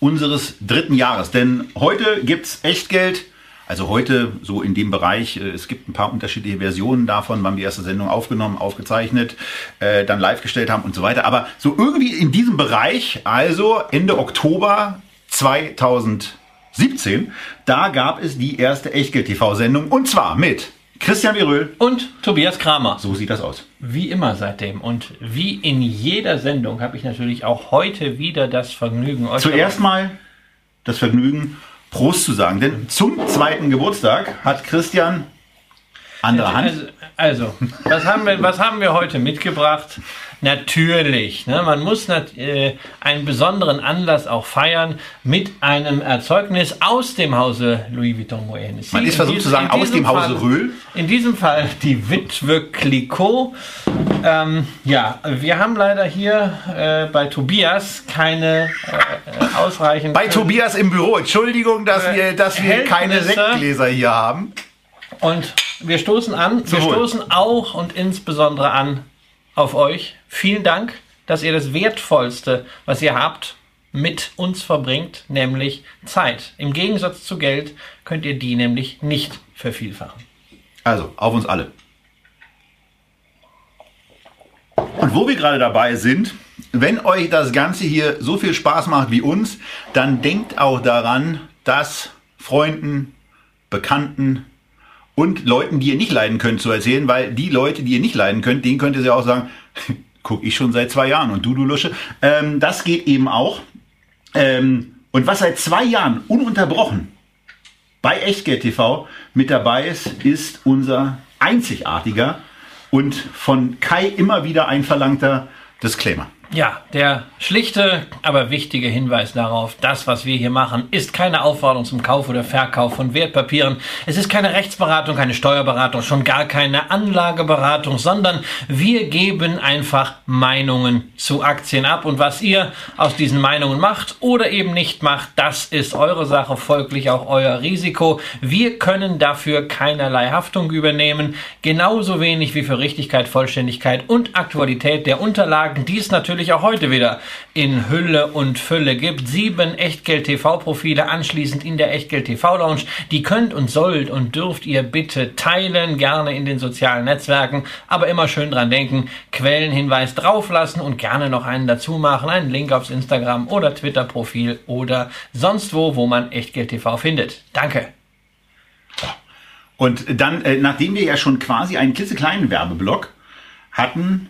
unseres dritten Jahres. Denn heute gibt's Echtgeld. Also heute so in dem Bereich, äh, es gibt ein paar unterschiedliche Versionen davon, wann wir die erste Sendung aufgenommen, aufgezeichnet, äh, dann live gestellt haben und so weiter. Aber so irgendwie in diesem Bereich, also Ende Oktober 2017, da gab es die erste Echtgeld-TV-Sendung und zwar mit Christian Viröl und Tobias Kramer. So sieht das aus. Wie immer seitdem. Und wie in jeder Sendung habe ich natürlich auch heute wieder das Vergnügen. Euch Zuerst mal das Vergnügen, Prost zu sagen. Denn zum zweiten Geburtstag hat Christian andere Hand. Also, also was, haben wir, was haben wir heute mitgebracht? Natürlich, ne? man muss äh, einen besonderen Anlass auch feiern mit einem Erzeugnis aus dem Hause Louis Vuitton Moet Hennessy. Man ist versucht zu sagen, aus dem Hause Fall, Röhl. In diesem Fall die Witwe Clicquot. Ähm, ja, wir haben leider hier äh, bei Tobias keine äh, ausreichend... Bei Tobias im Büro, Entschuldigung, dass äh, wir, dass wir keine Sektgläser hier haben. Und wir stoßen an, wir stoßen auch und insbesondere an auf euch. Vielen Dank, dass ihr das Wertvollste, was ihr habt, mit uns verbringt, nämlich Zeit. Im Gegensatz zu Geld könnt ihr die nämlich nicht vervielfachen. Also, auf uns alle. Und wo wir gerade dabei sind, wenn euch das Ganze hier so viel Spaß macht wie uns, dann denkt auch daran, dass Freunden, Bekannten, und Leuten, die ihr nicht leiden könnt, zu erzählen, weil die Leute, die ihr nicht leiden könnt, denen könnt ihr ja auch sagen, guck ich schon seit zwei Jahren und du, du Lusche. Ähm, das geht eben auch. Ähm, und was seit zwei Jahren ununterbrochen bei Echtgeld TV mit dabei ist, ist unser einzigartiger und von Kai immer wieder einverlangter Disclaimer. Ja, der schlichte, aber wichtige Hinweis darauf, das, was wir hier machen, ist keine Aufforderung zum Kauf oder Verkauf von Wertpapieren. Es ist keine Rechtsberatung, keine Steuerberatung, schon gar keine Anlageberatung, sondern wir geben einfach Meinungen zu Aktien ab. Und was ihr aus diesen Meinungen macht oder eben nicht macht, das ist eure Sache, folglich auch euer Risiko. Wir können dafür keinerlei Haftung übernehmen, genauso wenig wie für Richtigkeit, Vollständigkeit und Aktualität der Unterlagen, die es natürlich natürlich auch heute wieder in Hülle und Fülle gibt. Sieben Echtgeld-TV-Profile anschließend in der Echtgeld-TV-Lounge. Die könnt und sollt und dürft ihr bitte teilen, gerne in den sozialen Netzwerken. Aber immer schön dran denken, Quellenhinweis drauflassen und gerne noch einen dazu machen. Einen Link aufs Instagram oder Twitter-Profil oder sonst wo, wo man Echtgeld-TV findet. Danke. Und dann, äh, nachdem wir ja schon quasi einen klitzekleinen Werbeblock hatten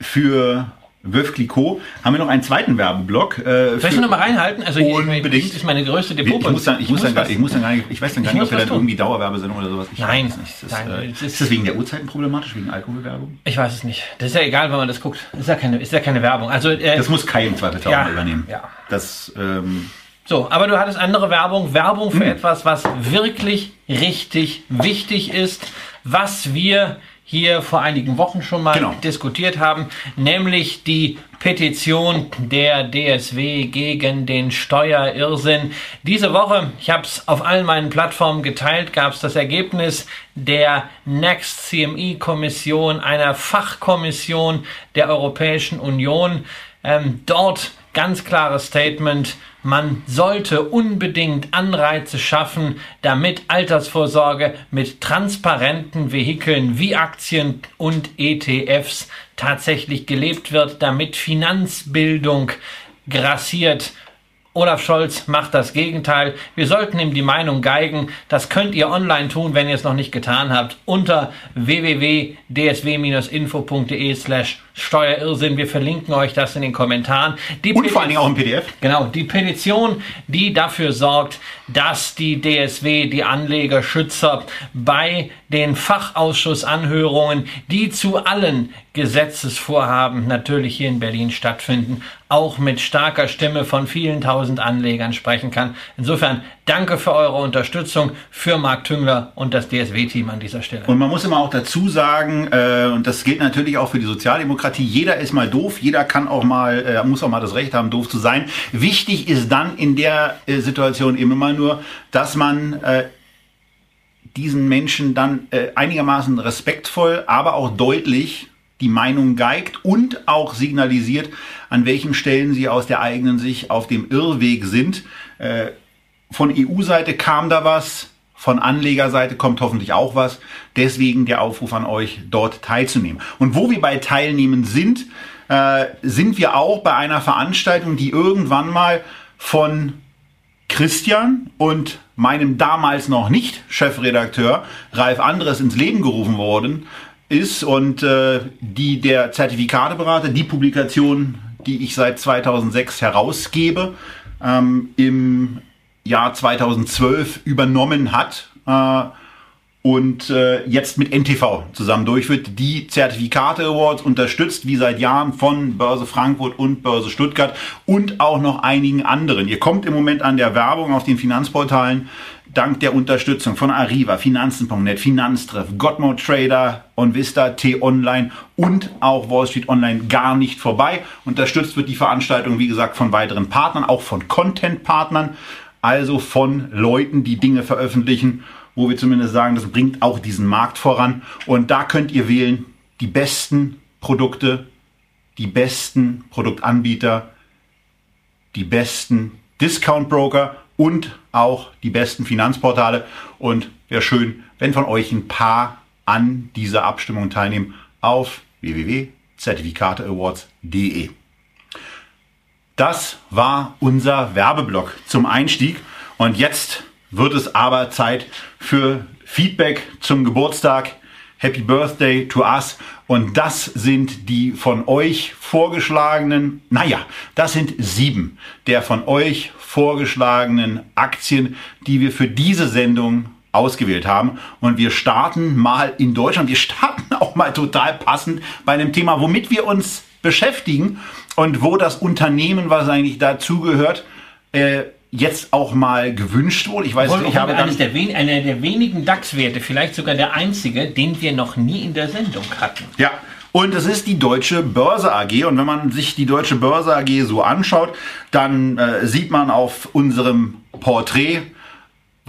für Wölf Clicquot, haben wir noch einen zweiten Werbeblock. Äh, Soll ich noch mal reinhalten? Also unbedingt. Das ist meine größte Depot. Ich muss dann, ich, muss dann, gar, ich muss dann gar nicht, ich weiß dann gar nicht, ob wir dann irgendwie Dauerwerbesendung oder sowas. Ich nein, nicht. Das, nein. Äh, ist, ist das wegen der Uhrzeiten problematisch, wegen Alkoholwerbung? Ich weiß es nicht. Das ist ja egal, wenn man das guckt. Das ist ja keine, ist ja keine Werbung. Also äh, das muss Kai im Zweifel ja, übernehmen. Ja. Das ähm, so, aber du hattest andere Werbung, Werbung für hm. etwas, was wirklich richtig wichtig ist, was wir hier vor einigen Wochen schon mal genau. diskutiert haben, nämlich die Petition der DSW gegen den Steuerirrsinn. Diese Woche, ich habe es auf allen meinen Plattformen geteilt, gab es das Ergebnis der Next CMI-Kommission, einer Fachkommission der Europäischen Union. Ähm, dort ganz klares Statement, man sollte unbedingt Anreize schaffen, damit Altersvorsorge mit transparenten Vehikeln wie Aktien und ETFs tatsächlich gelebt wird, damit Finanzbildung grassiert. Olaf Scholz macht das Gegenteil. Wir sollten ihm die Meinung geigen. Das könnt ihr online tun, wenn ihr es noch nicht getan habt, unter www.dsw-info.de slash Steuerirrsinn. Wir verlinken euch das in den Kommentaren. Die Und vor allen Dingen auch im PDF. Genau, die Petition, die dafür sorgt, dass die DSW, die Anlegerschützer bei den Fachausschussanhörungen, die zu allen Gesetzesvorhaben natürlich hier in Berlin stattfinden, auch mit starker Stimme von vielen tausend Anlegern sprechen kann. Insofern danke für eure Unterstützung für Marc Tüngler und das DSW-Team an dieser Stelle. Und man muss immer auch dazu sagen, äh, und das gilt natürlich auch für die Sozialdemokratie, jeder ist mal doof, jeder kann auch mal, äh, muss auch mal das Recht haben, doof zu sein. Wichtig ist dann in der äh, Situation eben immer nur, dass man äh, diesen Menschen dann äh, einigermaßen respektvoll, aber auch deutlich die Meinung geigt und auch signalisiert, an welchen Stellen sie aus der eigenen Sicht auf dem Irrweg sind. Von EU-Seite kam da was, von Anlegerseite kommt hoffentlich auch was. Deswegen der Aufruf an euch, dort teilzunehmen. Und wo wir bei Teilnehmen sind, äh, sind wir auch bei einer Veranstaltung, die irgendwann mal von Christian und meinem damals noch nicht Chefredakteur Ralf Andres ins Leben gerufen worden ist und äh, die der Zertifikateberater, die Publikation, die ich seit 2006 herausgebe, ähm, im Jahr 2012 übernommen hat äh, und äh, jetzt mit NTV zusammen durchführt, die Zertifikate Awards unterstützt, wie seit Jahren von Börse Frankfurt und Börse Stuttgart und auch noch einigen anderen. Ihr kommt im Moment an der Werbung auf den Finanzportalen dank der Unterstützung von Arriva, Finanzen.net, Finanztreff, Godmode Trader, OnVista, T-Online und auch Wall Street Online gar nicht vorbei. Unterstützt wird die Veranstaltung, wie gesagt, von weiteren Partnern, auch von Content-Partnern, also von Leuten, die Dinge veröffentlichen wo wir zumindest sagen, das bringt auch diesen Markt voran. Und da könnt ihr wählen die besten Produkte, die besten Produktanbieter, die besten Discount Broker und auch die besten Finanzportale. Und wäre schön, wenn von euch ein paar an dieser Abstimmung teilnehmen auf www.zertifikateawards.de. Das war unser Werbeblock zum Einstieg. Und jetzt wird es aber Zeit für Feedback zum Geburtstag. Happy Birthday to us. Und das sind die von euch vorgeschlagenen, naja, das sind sieben der von euch vorgeschlagenen Aktien, die wir für diese Sendung ausgewählt haben. Und wir starten mal in Deutschland. Wir starten auch mal total passend bei einem Thema, womit wir uns beschäftigen und wo das Unternehmen, was eigentlich dazugehört, äh, jetzt auch mal gewünscht wurde. Ich weiß nicht, ich habe eines der einer der wenigen DAX-Werte, vielleicht sogar der einzige, den wir noch nie in der Sendung hatten. Ja. Und es ist die Deutsche Börse AG. Und wenn man sich die Deutsche Börse AG so anschaut, dann äh, sieht man auf unserem Porträt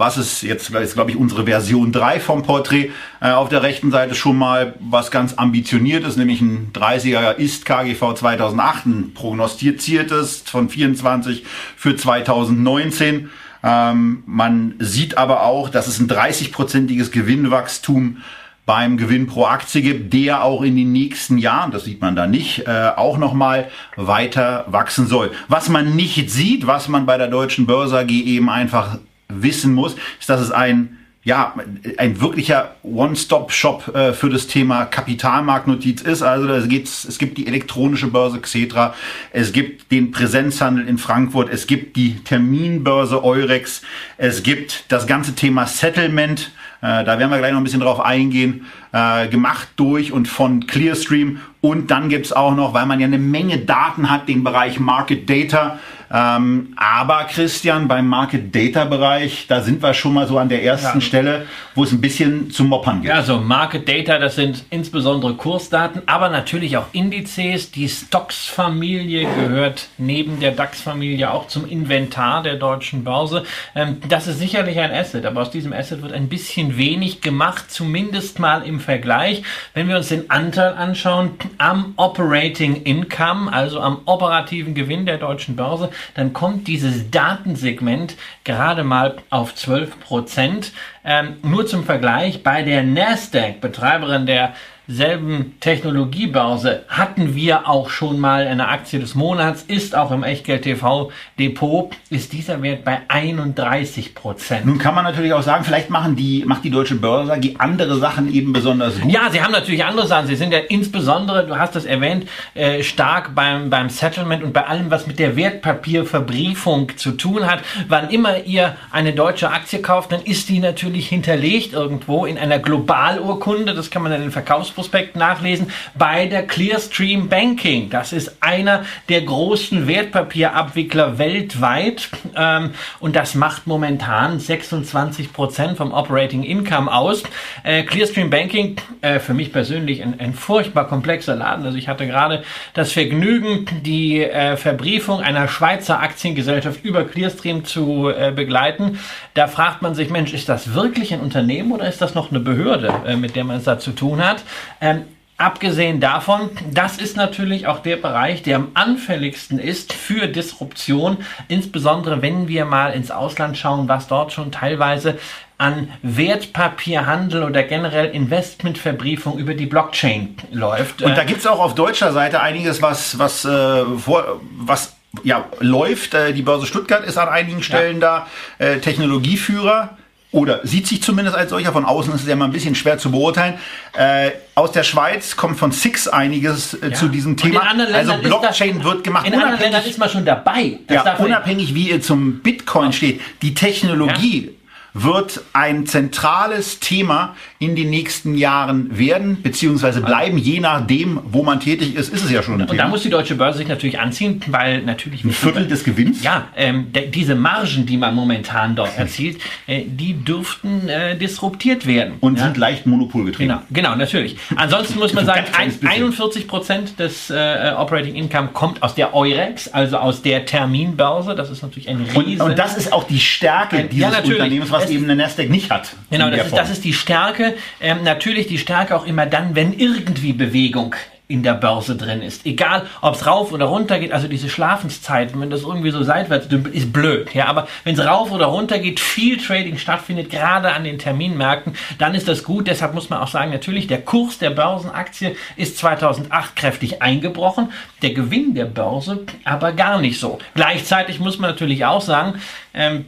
was ist jetzt, ist glaube ich unsere Version 3 vom Porträt. Äh, auf der rechten Seite schon mal was ganz ambitioniertes, nämlich ein 30er ist KGV 2008, ein prognostiziertes von 24 für 2019. Ähm, man sieht aber auch, dass es ein 30-prozentiges Gewinnwachstum beim Gewinn pro Aktie gibt, der auch in den nächsten Jahren, das sieht man da nicht, äh, auch nochmal weiter wachsen soll. Was man nicht sieht, was man bei der Deutschen Börse AG eben einfach wissen muss, ist, dass es ein ja, ein wirklicher One-Stop-Shop äh, für das Thema Kapitalmarktnotiz ist. Also es, geht, es gibt die elektronische Börse Xetra, es gibt den Präsenzhandel in Frankfurt, es gibt die Terminbörse Eurex, es gibt das ganze Thema Settlement, äh, da werden wir gleich noch ein bisschen drauf eingehen, äh, gemacht durch und von Clearstream. Und dann gibt's auch noch, weil man ja eine Menge Daten hat, den Bereich Market Data. Ähm, aber Christian, beim Market Data Bereich, da sind wir schon mal so an der ersten ja. Stelle, wo es ein bisschen zum Moppern geht. Also Market Data, das sind insbesondere Kursdaten, aber natürlich auch Indizes. Die Stocks-Familie gehört neben der DAX-Familie auch zum Inventar der deutschen Börse. Ähm, das ist sicherlich ein Asset, aber aus diesem Asset wird ein bisschen wenig gemacht, zumindest mal im Vergleich. Wenn wir uns den Anteil anschauen am Operating Income, also am operativen Gewinn der deutschen Börse, dann kommt dieses Datensegment gerade mal auf 12 Prozent. Ähm, nur zum Vergleich, bei der Nasdaq, Betreiberin der selben Technologiebörse hatten wir auch schon mal eine Aktie des Monats, ist auch im Echtgeld TV Depot, ist dieser Wert bei 31 Prozent. Nun kann man natürlich auch sagen, vielleicht machen die, macht die Deutsche Börse die andere Sachen eben besonders gut. Ja, sie haben natürlich andere Sachen. Sie sind ja insbesondere, du hast das erwähnt, äh, stark beim, beim Settlement und bei allem, was mit der Wertpapierverbriefung zu tun hat. Wann immer ihr eine deutsche Aktie kauft, dann ist die natürlich hinterlegt irgendwo in einer Globalurkunde. Das kann man in den Verkaufsprospekt nachlesen. Bei der Clearstream Banking. Das ist einer der großen Wertpapierabwickler weltweit. Ähm, und das macht momentan 26 Prozent vom Operating Income aus. Äh, Clearstream Banking, äh, für mich persönlich ein, ein furchtbar komplexer Laden. Also ich hatte gerade das Vergnügen, die äh, Verbriefung einer Schweizer Aktiengesellschaft über Clearstream zu äh, begleiten. Da fragt man sich, Mensch, ist das wirklich ein Unternehmen oder ist das noch eine Behörde, äh, mit der man es da zu tun hat? Ähm, Abgesehen davon, das ist natürlich auch der Bereich, der am anfälligsten ist für Disruption, insbesondere wenn wir mal ins Ausland schauen, was dort schon teilweise an Wertpapierhandel oder generell Investmentverbriefung über die Blockchain läuft. Und da gibt es auch auf deutscher Seite einiges, was, was, äh, vor, was ja, läuft. Äh, die Börse Stuttgart ist an einigen Stellen ja. da äh, Technologieführer oder sieht sich zumindest als solcher. Von außen ist es ja mal ein bisschen schwer zu beurteilen. Äh, aus der Schweiz kommt von Six einiges äh, ja. zu diesem Thema. Also Blockchain das, wird gemacht. In anderen Ländern ist man schon dabei. Ja, unabhängig wie ihr zum Bitcoin steht. Die Technologie wird ein zentrales Thema in den nächsten Jahren werden, beziehungsweise bleiben, je nachdem, wo man tätig ist, ist es ja schon ein Und Thema. da muss die deutsche Börse sich natürlich anziehen, weil natürlich... Ein Viertel des Gewinns? Ja, ähm, diese Margen, die man momentan dort erzielt, äh, die dürften äh, disruptiert werden. Und ja? sind leicht monopolgetrieben. Genau, genau, natürlich. Ansonsten muss man sagen, ein, 41 Prozent des äh, Operating Income kommt aus der Eurex, also aus der Terminbörse. Das ist natürlich ein riesen... Und, und das ist auch die Stärke ein, dieses ja, Unternehmens, was es, eben eine Nasdaq nicht hat. Genau, das ist, das ist die Stärke. Ähm, natürlich die Stärke auch immer dann, wenn irgendwie Bewegung in der Börse drin ist. Egal, ob es rauf oder runter geht, also diese Schlafenszeiten, wenn das irgendwie so seitwärts dümpelt, ist blöd. Ja, aber wenn es rauf oder runter geht, viel Trading stattfindet, gerade an den Terminmärkten, dann ist das gut. Deshalb muss man auch sagen, natürlich, der Kurs der Börsenaktie ist 2008 kräftig eingebrochen, der Gewinn der Börse aber gar nicht so. Gleichzeitig muss man natürlich auch sagen, ähm,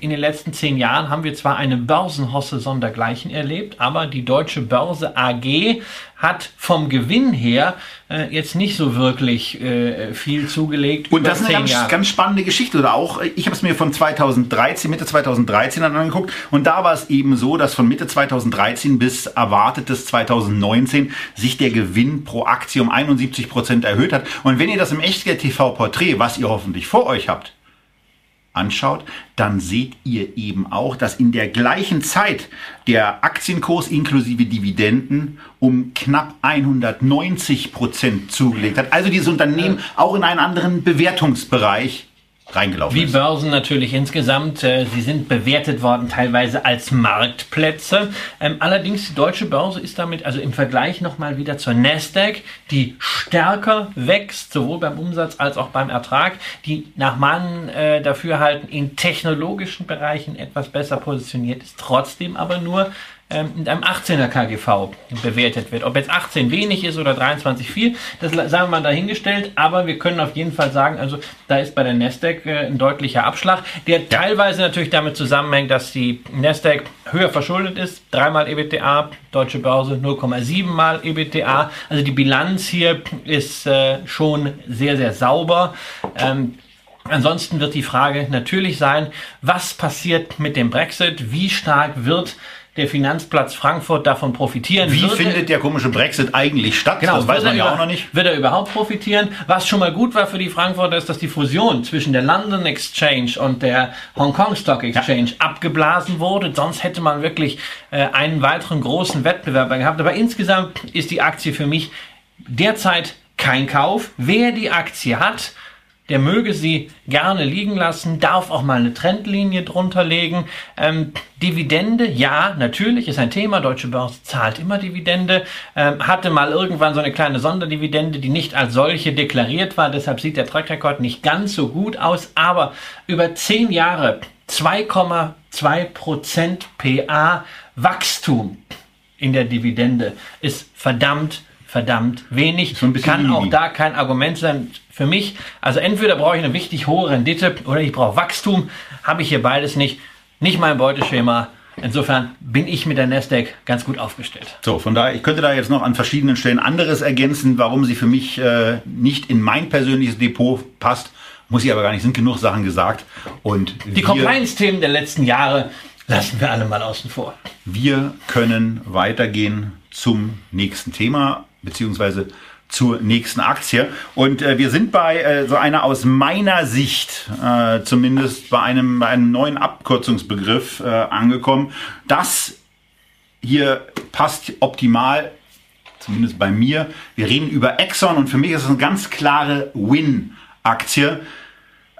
in den letzten zehn Jahren haben wir zwar eine Börsenhosse sondergleichen erlebt, aber die Deutsche Börse AG hat vom Gewinn her äh, jetzt nicht so wirklich äh, viel zugelegt. Und das ist eine ganz, ganz, spannende Geschichte. Oder auch, ich habe es mir von 2013, Mitte 2013 dann angeguckt und da war es eben so, dass von Mitte 2013 bis erwartetes 2019 sich der Gewinn pro Aktie um 71 Prozent erhöht hat. Und wenn ihr das im Echtgeld TV Porträt, was ihr hoffentlich vor euch habt, anschaut, dann seht ihr eben auch, dass in der gleichen Zeit der Aktienkurs inklusive Dividenden um knapp 190 Prozent zugelegt hat. Also dieses Unternehmen auch in einen anderen Bewertungsbereich reingelaufen Wie ist. Wie Börsen natürlich insgesamt. Äh, sie sind bewertet worden teilweise als Marktplätze. Ähm, allerdings die deutsche Börse ist damit also im Vergleich nochmal wieder zur Nasdaq, die stärker wächst, sowohl beim Umsatz als auch beim Ertrag, die nach meinem äh, Dafürhalten in technologischen Bereichen etwas besser positioniert ist, trotzdem aber nur ähm, mit einem 18er KGV bewertet wird. Ob jetzt 18 wenig ist oder 23 viel, das sagen wir mal dahingestellt, aber wir können auf jeden Fall sagen, also da ist bei der Nasdaq äh, ein deutlicher Abschlag, der ja. teilweise natürlich damit zusammenhängt, dass die Nasdaq höher verschuldet ist, dreimal EBTA, deutsche Börse 0,7 mal EBTA, also die Bilanz hier ist äh, schon sehr, sehr sauber. Ähm, Ansonsten wird die Frage natürlich sein, was passiert mit dem Brexit? Wie stark wird der Finanzplatz Frankfurt davon profitieren. Wie würde, findet der komische Brexit eigentlich statt? Genau, das weiß man ja auch noch nicht. Wird er überhaupt profitieren? Was schon mal gut war für die Frankfurter ist, dass die Fusion zwischen der London Exchange und der Hong Kong Stock Exchange ja. abgeblasen wurde. Sonst hätte man wirklich äh, einen weiteren großen Wettbewerber gehabt. Aber insgesamt ist die Aktie für mich derzeit kein Kauf. Wer die Aktie hat, der möge sie gerne liegen lassen, darf auch mal eine Trendlinie drunter legen. Ähm, Dividende, ja, natürlich ist ein Thema. Deutsche Börse zahlt immer Dividende. Ähm, hatte mal irgendwann so eine kleine Sonderdividende, die nicht als solche deklariert war. Deshalb sieht der Track Record nicht ganz so gut aus. Aber über zehn Jahre 2,2 Prozent PA Wachstum in der Dividende ist verdammt, verdammt wenig. Kann auch da kein Argument sein für mich. Also entweder brauche ich eine wichtig hohe Rendite oder ich brauche Wachstum. Habe ich hier beides nicht. Nicht mein Beuteschema. Insofern bin ich mit der Nasdaq ganz gut aufgestellt. So, von daher, ich könnte da jetzt noch an verschiedenen Stellen anderes ergänzen, warum sie für mich äh, nicht in mein persönliches Depot passt. Muss ich aber gar nicht, sind genug Sachen gesagt. Und Die Compliance-Themen der letzten Jahre lassen wir alle mal außen vor. wir können weitergehen zum nächsten Thema, beziehungsweise zur nächsten Aktie. Und äh, wir sind bei äh, so einer aus meiner Sicht äh, zumindest bei einem, bei einem neuen Abkürzungsbegriff äh, angekommen. Das hier passt optimal, zumindest bei mir. Wir reden über Exxon und für mich ist es eine ganz klare Win-Aktie.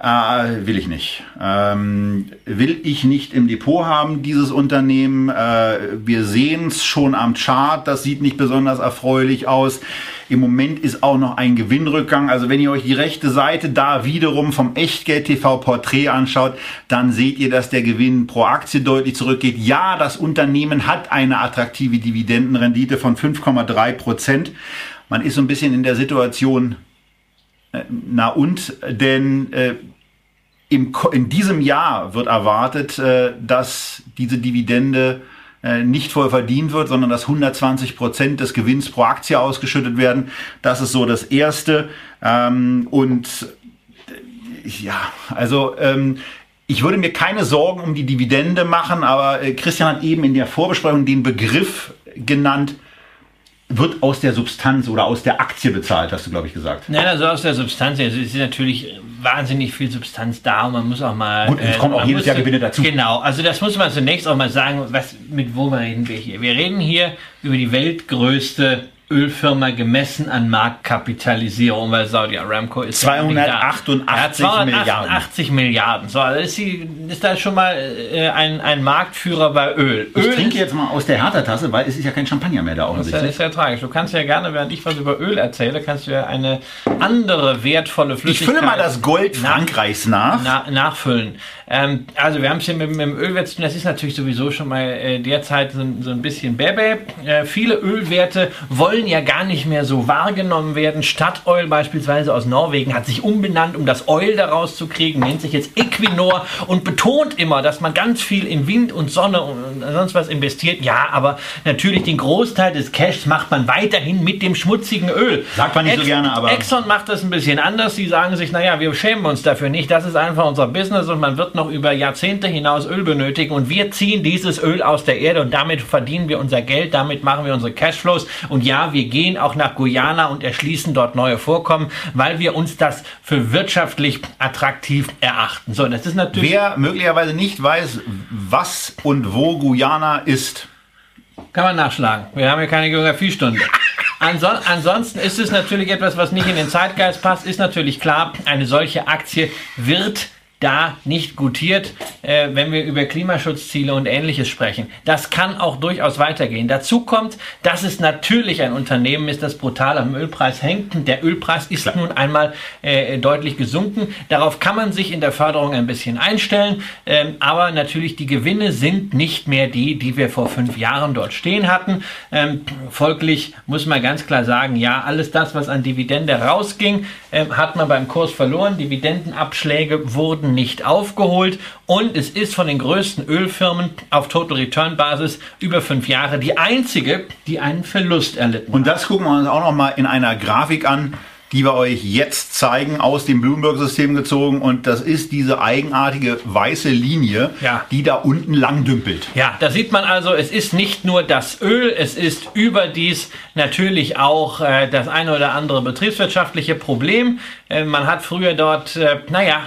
Äh, will ich nicht. Ähm, will ich nicht im Depot haben, dieses Unternehmen. Äh, wir sehen es schon am Chart, das sieht nicht besonders erfreulich aus. Im Moment ist auch noch ein Gewinnrückgang. Also wenn ihr euch die rechte Seite da wiederum vom Echtgeld TV Porträt anschaut, dann seht ihr, dass der Gewinn pro Aktie deutlich zurückgeht. Ja, das Unternehmen hat eine attraktive Dividendenrendite von 5,3 Prozent. Man ist so ein bisschen in der Situation, na und, denn äh, im, in diesem Jahr wird erwartet, äh, dass diese Dividende äh, nicht voll verdient wird, sondern dass 120 Prozent des Gewinns pro Aktie ausgeschüttet werden. Das ist so das Erste. Ähm, und äh, ja, also ähm, ich würde mir keine Sorgen um die Dividende machen, aber äh, Christian hat eben in der Vorbesprechung den Begriff genannt, wird aus der Substanz oder aus der Aktie bezahlt, hast du, glaube ich, gesagt. Nein, also aus der Substanz, also es ist natürlich wahnsinnig viel Substanz da und man muss auch mal. Gut, und es kommen auch jedes Jahr Gewinne dazu. Genau, also das muss man zunächst auch mal sagen, was, mit wo reden wir hier? Wir reden hier über die weltgrößte Ölfirma gemessen an Marktkapitalisierung, weil Saudi Aramco ist ja nicht da. 288 ja, Milliarden. 288 Milliarden. So, also ist, sie, ist da schon mal äh, ein, ein Marktführer bei Öl. Ich Öl trinke jetzt mal aus der Hertha-Tasse, weil es ist ja kein Champagner mehr da Das ist ja, offensichtlich. ist ja tragisch. Du kannst ja gerne, während ich was über Öl erzähle, kannst du ja eine andere wertvolle Ich Flüssigkeit fülle mal das Gold nach- Frankreichs nach. na, nachfüllen. Ähm, also wir haben es hier mit, mit dem Ölwert zu tun. Das ist natürlich sowieso schon mal äh, derzeit so, ein- so ein bisschen Bebe. Äh, viele Ölwerte wollen ja gar nicht mehr so wahrgenommen werden. Statoil beispielsweise aus Norwegen hat sich umbenannt, um das Oil daraus zu kriegen, nennt sich jetzt Equinor und betont immer, dass man ganz viel in Wind und Sonne und sonst was investiert. Ja, aber natürlich den Großteil des Cashs macht man weiterhin mit dem schmutzigen Öl. Sagt man nicht so gerne, aber- Exxon macht das ein bisschen anders. Sie sagen sich, naja, wir schämen uns dafür nicht. Das ist einfach unser Business und man wird noch über Jahrzehnte hinaus Öl benötigen und wir ziehen dieses Öl aus der Erde und damit verdienen wir unser Geld, damit machen wir unsere Cashflows und ja, wir gehen auch nach Guyana und erschließen dort neue Vorkommen, weil wir uns das für wirtschaftlich attraktiv erachten. So, das ist natürlich Wer möglicherweise nicht weiß, was und wo Guyana ist, Kann man nachschlagen. Wir haben ja keine Geografiestunde. Anson ansonsten ist es natürlich etwas, was nicht in den Zeitgeist passt. Ist natürlich klar, eine solche Aktie wird da nicht gutiert, äh, wenn wir über Klimaschutzziele und ähnliches sprechen. Das kann auch durchaus weitergehen. Dazu kommt, dass es natürlich ein Unternehmen ist, das brutal am Ölpreis hängt. Der Ölpreis ist nun einmal äh, deutlich gesunken. Darauf kann man sich in der Förderung ein bisschen einstellen. Ähm, aber natürlich die Gewinne sind nicht mehr die, die wir vor fünf Jahren dort stehen hatten. Ähm, folglich muss man ganz klar sagen, ja, alles das, was an Dividende rausging, ähm, hat man beim Kurs verloren. Dividendenabschläge wurden nicht aufgeholt und es ist von den größten Ölfirmen auf Total Return Basis über fünf Jahre die einzige, die einen Verlust erlitten Und das gucken wir uns auch noch mal in einer Grafik an, die wir euch jetzt zeigen, aus dem Bloomberg-System gezogen. Und das ist diese eigenartige weiße Linie, Ja. die da unten lang dümpelt. Ja, da sieht man also, es ist nicht nur das Öl, es ist überdies natürlich auch äh, das eine oder andere betriebswirtschaftliche Problem. Äh, man hat früher dort, äh, naja,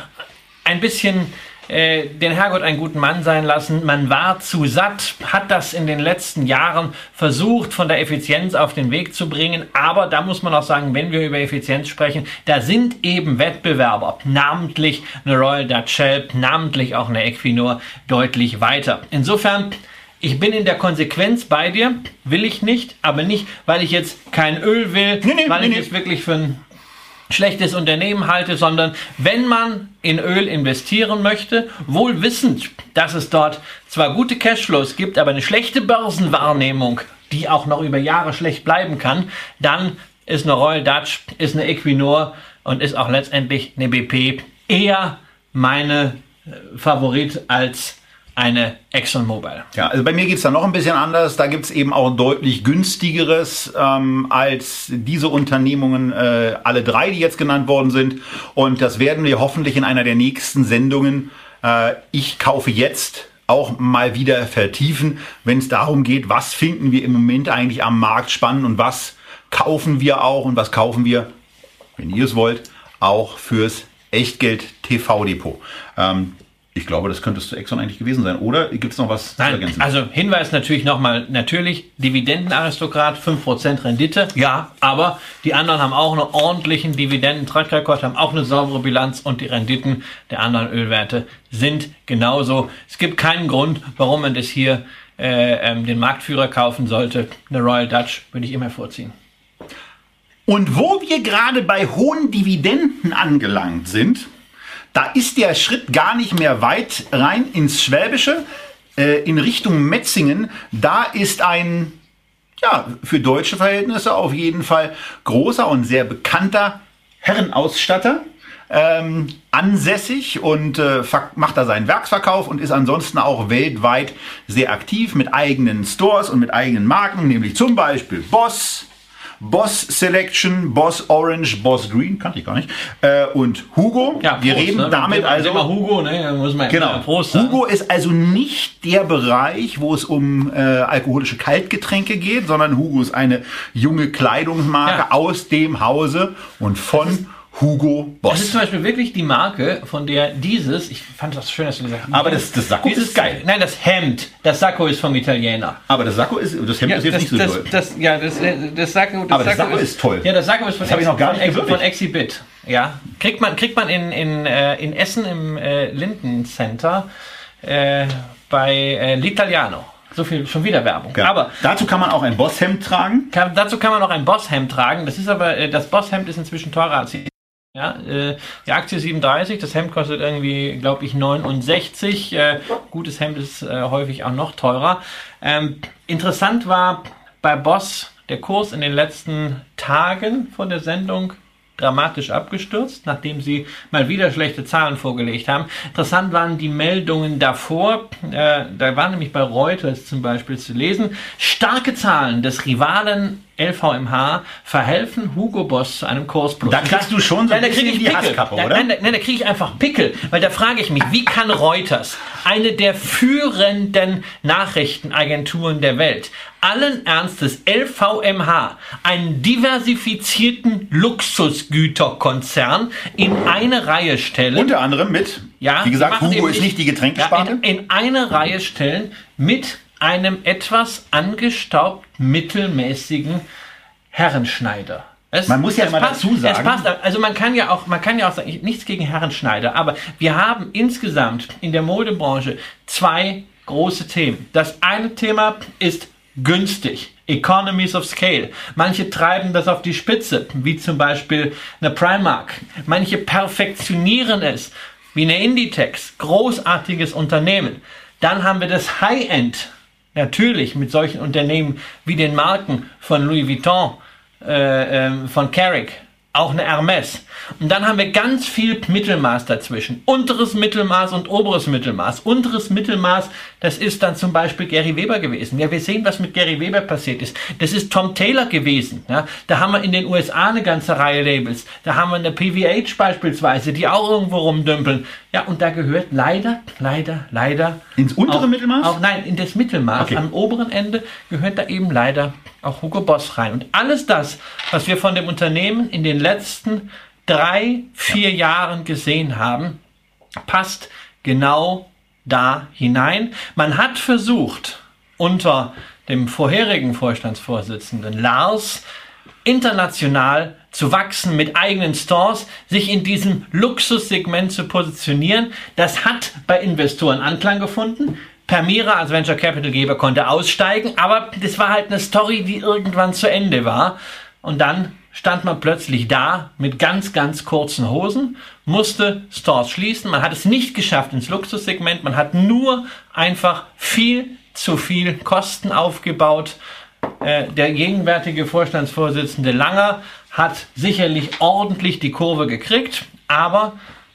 ein bisschen äh, den Herrgott einen guten Mann sein lassen. Man war zu satt, hat das in den letzten Jahren versucht, von der Effizienz auf den Weg zu bringen. Aber da muss man auch sagen, wenn wir über Effizienz sprechen, da sind eben Wettbewerber, namentlich eine Royal Dutch Shell, namentlich auch eine Equinor, deutlich weiter. Insofern, ich bin in der Konsequenz bei dir, will ich nicht, aber nicht, weil ich jetzt kein Öl will, Nee, nee, weil nee, ich es wirklich für ein schlechtes Unternehmen halte, sondern wenn man in Öl investieren möchte, wohl wissend, dass es dort zwar gute Cashflows gibt, aber eine schlechte Börsenwahrnehmung die auch noch über Jahre schlecht bleiben kann, dann ist eine Royal Dutch, ist eine Equinor und ist auch letztendlich eine BP eher meine äh, Favorit als eine ExxonMobil. Ja, also bei mir geht's da noch ein bisschen anders. Da gibt's eben auch deutlich günstigeres ähm, als diese Unternehmungen, äh, alle drei, die jetzt genannt worden sind. Und das werden wir hoffentlich in einer der nächsten Sendungen. Äh, ich kaufe jetzt auch mal wieder vertiefen, wenn es darum geht, was finden wir im Moment eigentlich am Markt spannend und was kaufen wir auch und was kaufen wir, wenn ihr es wollt, auch fürs Echtgeld TV Depot. Ähm, ich glaube, das könnte es zu Exxon eigentlich gewesen sein. Oder gibt es noch was Nein, zu ergänzen? Also Hinweis natürlich nochmal, natürlich Dividendenaristokrat, 5% Rendite, ja, aber die anderen haben auch einen ordentlichen Dividenden-Trackrekord, haben auch eine saubere Bilanz und die Renditen der anderen Ölwerte sind genauso. Es gibt keinen Grund, warum man das hier äh, ähm, den Marktführer kaufen sollte. Eine Royal Dutch würde ich immer vorziehen. Und wo wir gerade bei hohen Dividenden angelangt sind, da ist der Schritt gar nicht mehr weit rein ins Schwäbische, äh, in Richtung Metzingen. Da ist ein, ja, für deutsche Verhältnisse auf jeden Fall großer und sehr bekannter Herrenausstatter. Ähm, ansässig und äh, macht da seinen Werksverkauf und ist ansonsten auch weltweit sehr aktiv mit eigenen Stores und mit eigenen Marken, nämlich zum Beispiel Boss, Boss Selection, Boss Orange, Boss Green, kannte ich gar nicht, äh, und Hugo. Ja, wir reden ne? damit also immer Hugo, ne? Muss man genau. Prost Hugo ist also nicht der Bereich, wo es um äh, alkoholische Kaltgetränke geht, sondern Hugo ist eine junge Kleidungsmarke ja. aus dem Hause und von Hugo Boss. Das ist zum Beispiel wirklich die Marke, von der dieses, ich fand das schön, dass du gesagt hast. Aber das, das Sakko dieses, ist geil. Nein, das Hemd, das Sakko ist vom Italiener. Aber das Sakko ist, das Hemd ja, ist jetzt das, nicht so das, toll. Das, ja, das, das Sakko, das Aber das Sakko ist, ist, toll. Ja, das Sakko ist von, das Ex, ich noch gar nicht von, von Exhibit. Ja, kriegt man, kriegt man in, in, äh, in Essen im äh, Linden Center äh, bei äh, L'Italiano. So viel, schon wieder Werbung. Ja. Aber dazu kann man auch ein Bosshemd tragen. Kann, dazu kann man auch ein Bosshemd tragen. Das ist aber, äh, das Bosshemd ist inzwischen teurer als die ja, äh, die Aktie 37, das Hemd kostet irgendwie, glaube ich, 69. Äh, gutes Hemd ist äh, häufig auch noch teurer. Ähm, interessant war bei Boss der Kurs in den letzten Tagen von der Sendung dramatisch abgestürzt, nachdem sie mal wieder schlechte Zahlen vorgelegt haben. Interessant waren die Meldungen davor. Äh, da war nämlich bei Reuters zum Beispiel zu lesen, starke Zahlen des Rivalen LVMH verhelfen Hugo Boss zu einem Kursplus. Da kriegst du schon so ein bisschen die Pickel. Hasskappe, oder? Nein, nein, nein da kriege ich einfach Pickel, weil da frage ich mich, wie kann Reuters, eine der führenden Nachrichtenagenturen der Welt, allen Ernstes LVMH, einen diversifizierten Luxusgüterkonzern, in eine Reihe stellen. Unter anderem mit, ja, wie gesagt, Hugo ist nicht die Getränkesparte. Ja, in, in eine Reihe stellen mit einem etwas angestaubt mittelmäßigen Herrenschneider. Es, man muss ja immer passt, dazu sagen. Es passt, also man kann ja auch, man kann ja auch sagen, nichts gegen Herrenschneider, aber wir haben insgesamt in der Modebranche zwei große Themen. Das eine Thema ist günstig. Economies of Scale. Manche treiben das auf die Spitze, wie zum Beispiel eine Primark. Manche perfektionieren es, wie eine Inditex. Großartiges Unternehmen. Dann haben wir das High-End Natürlich mit solchen Unternehmen wie den Marken von Louis Vuitton, äh, äh, von Carrick, auch eine Hermes. Und dann haben wir ganz viel Mittelmaß dazwischen. Unteres Mittelmaß und oberes Mittelmaß. Unteres Mittelmaß, das ist dann zum Beispiel Gary Weber gewesen. Ja, wir sehen, was mit Gary Weber passiert ist. Das ist Tom Taylor gewesen. Ja, da haben wir in den USA eine ganze Reihe Labels. Da haben wir eine PVH beispielsweise, die auch irgendwo rumdümpeln. Ja, und da gehört leider, leider, leider. Ins untere auch, Mittelmaß? Auch, nein, in das Mittelmaß. Okay. Am oberen Ende gehört da eben leider auch Hugo Boss rein. Und alles das, was wir von dem Unternehmen in den letzten drei, vier Jahren gesehen haben, passt genau da hinein. Man hat versucht, unter dem vorherigen Vorstandsvorsitzenden Lars international zu wachsen mit eigenen Stores, sich in diesem Luxussegment zu positionieren. Das hat bei Investoren Anklang gefunden. Permira als Venture Capital Geber konnte aussteigen, aber das war halt eine Story, die irgendwann zu Ende war. Und dann stand man plötzlich da mit ganz, ganz kurzen Hosen, musste Stores schließen. Man hat es nicht geschafft ins Luxussegment. Man hat nur einfach viel zu viel Kosten aufgebaut. Äh, der gegenwärtige Vorstandsvorsitzende Langer hat sicherlich ordentlich die Kurve gekriegt, aber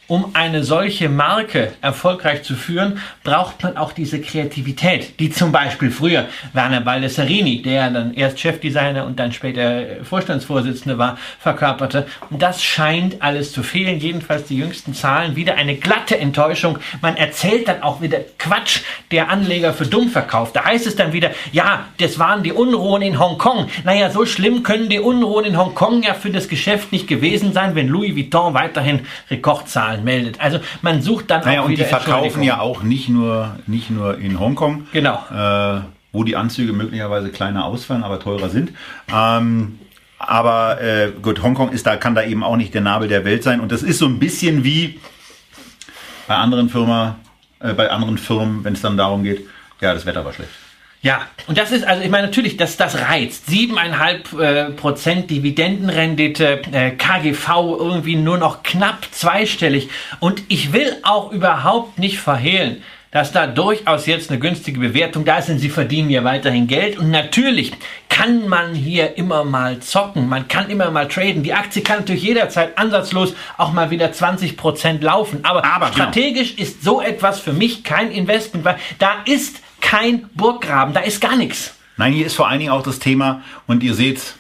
um eine solche Marke erfolgreich zu führen, braucht man auch diese Kreativität, die zum Beispiel früher Werner Baldessarini, der dann erst Chefdesigner und dann später Vorstandsvorsitzende war, verkörperte. Und das scheint alles zu fehlen. Jedenfalls die jüngsten Zahlen wieder eine glatte Enttäuschung. Man erzählt dann auch wieder Quatsch, der Anleger für dumm verkauft. Da heißt es dann wieder, ja, das waren die Unruhen in Hongkong. Naja, so schlimm können die Unruhen in Hongkong ja für das Geschäft nicht gewesen sein, wenn Louis Vuitton weiterhin Rekordzahlen Zahlen meldet. Also man sucht dann naja, auch und die verkaufen ja auch nicht nur, nicht nur in Hongkong. Genau. Äh, wo die Anzüge möglicherweise kleiner ausfallen, aber teurer sind. Ähm, aber äh, gut, Hongkong ist da, kann da eben auch nicht der Nabel der Welt sein. Und das ist so ein bisschen wie bei anderen Firma, äh, bei anderen Firmen, wenn es dann darum geht, ja, das Wetter war schlecht. Ja, und das ist, also ich meine, natürlich, das, das reizt. 7,5 äh, Prozent Dividendenrendite, äh, KGV irgendwie nur noch knapp zweistellig. Und ich will auch überhaupt nicht verhehlen, dass da durchaus jetzt eine günstige Bewertung da ist, denn sie verdienen ja weiterhin Geld. Und natürlich kann man hier immer mal zocken, man kann immer mal traden. Die Aktie kann natürlich jederzeit ansatzlos auch mal wieder 20 Prozent laufen. Aber, Aber genau. strategisch ist so etwas für mich kein Investment, weil da ist kein Burggraben, da ist gar nichts. Nein, hier ist vor allen Dingen auch das Thema, und ihr seht,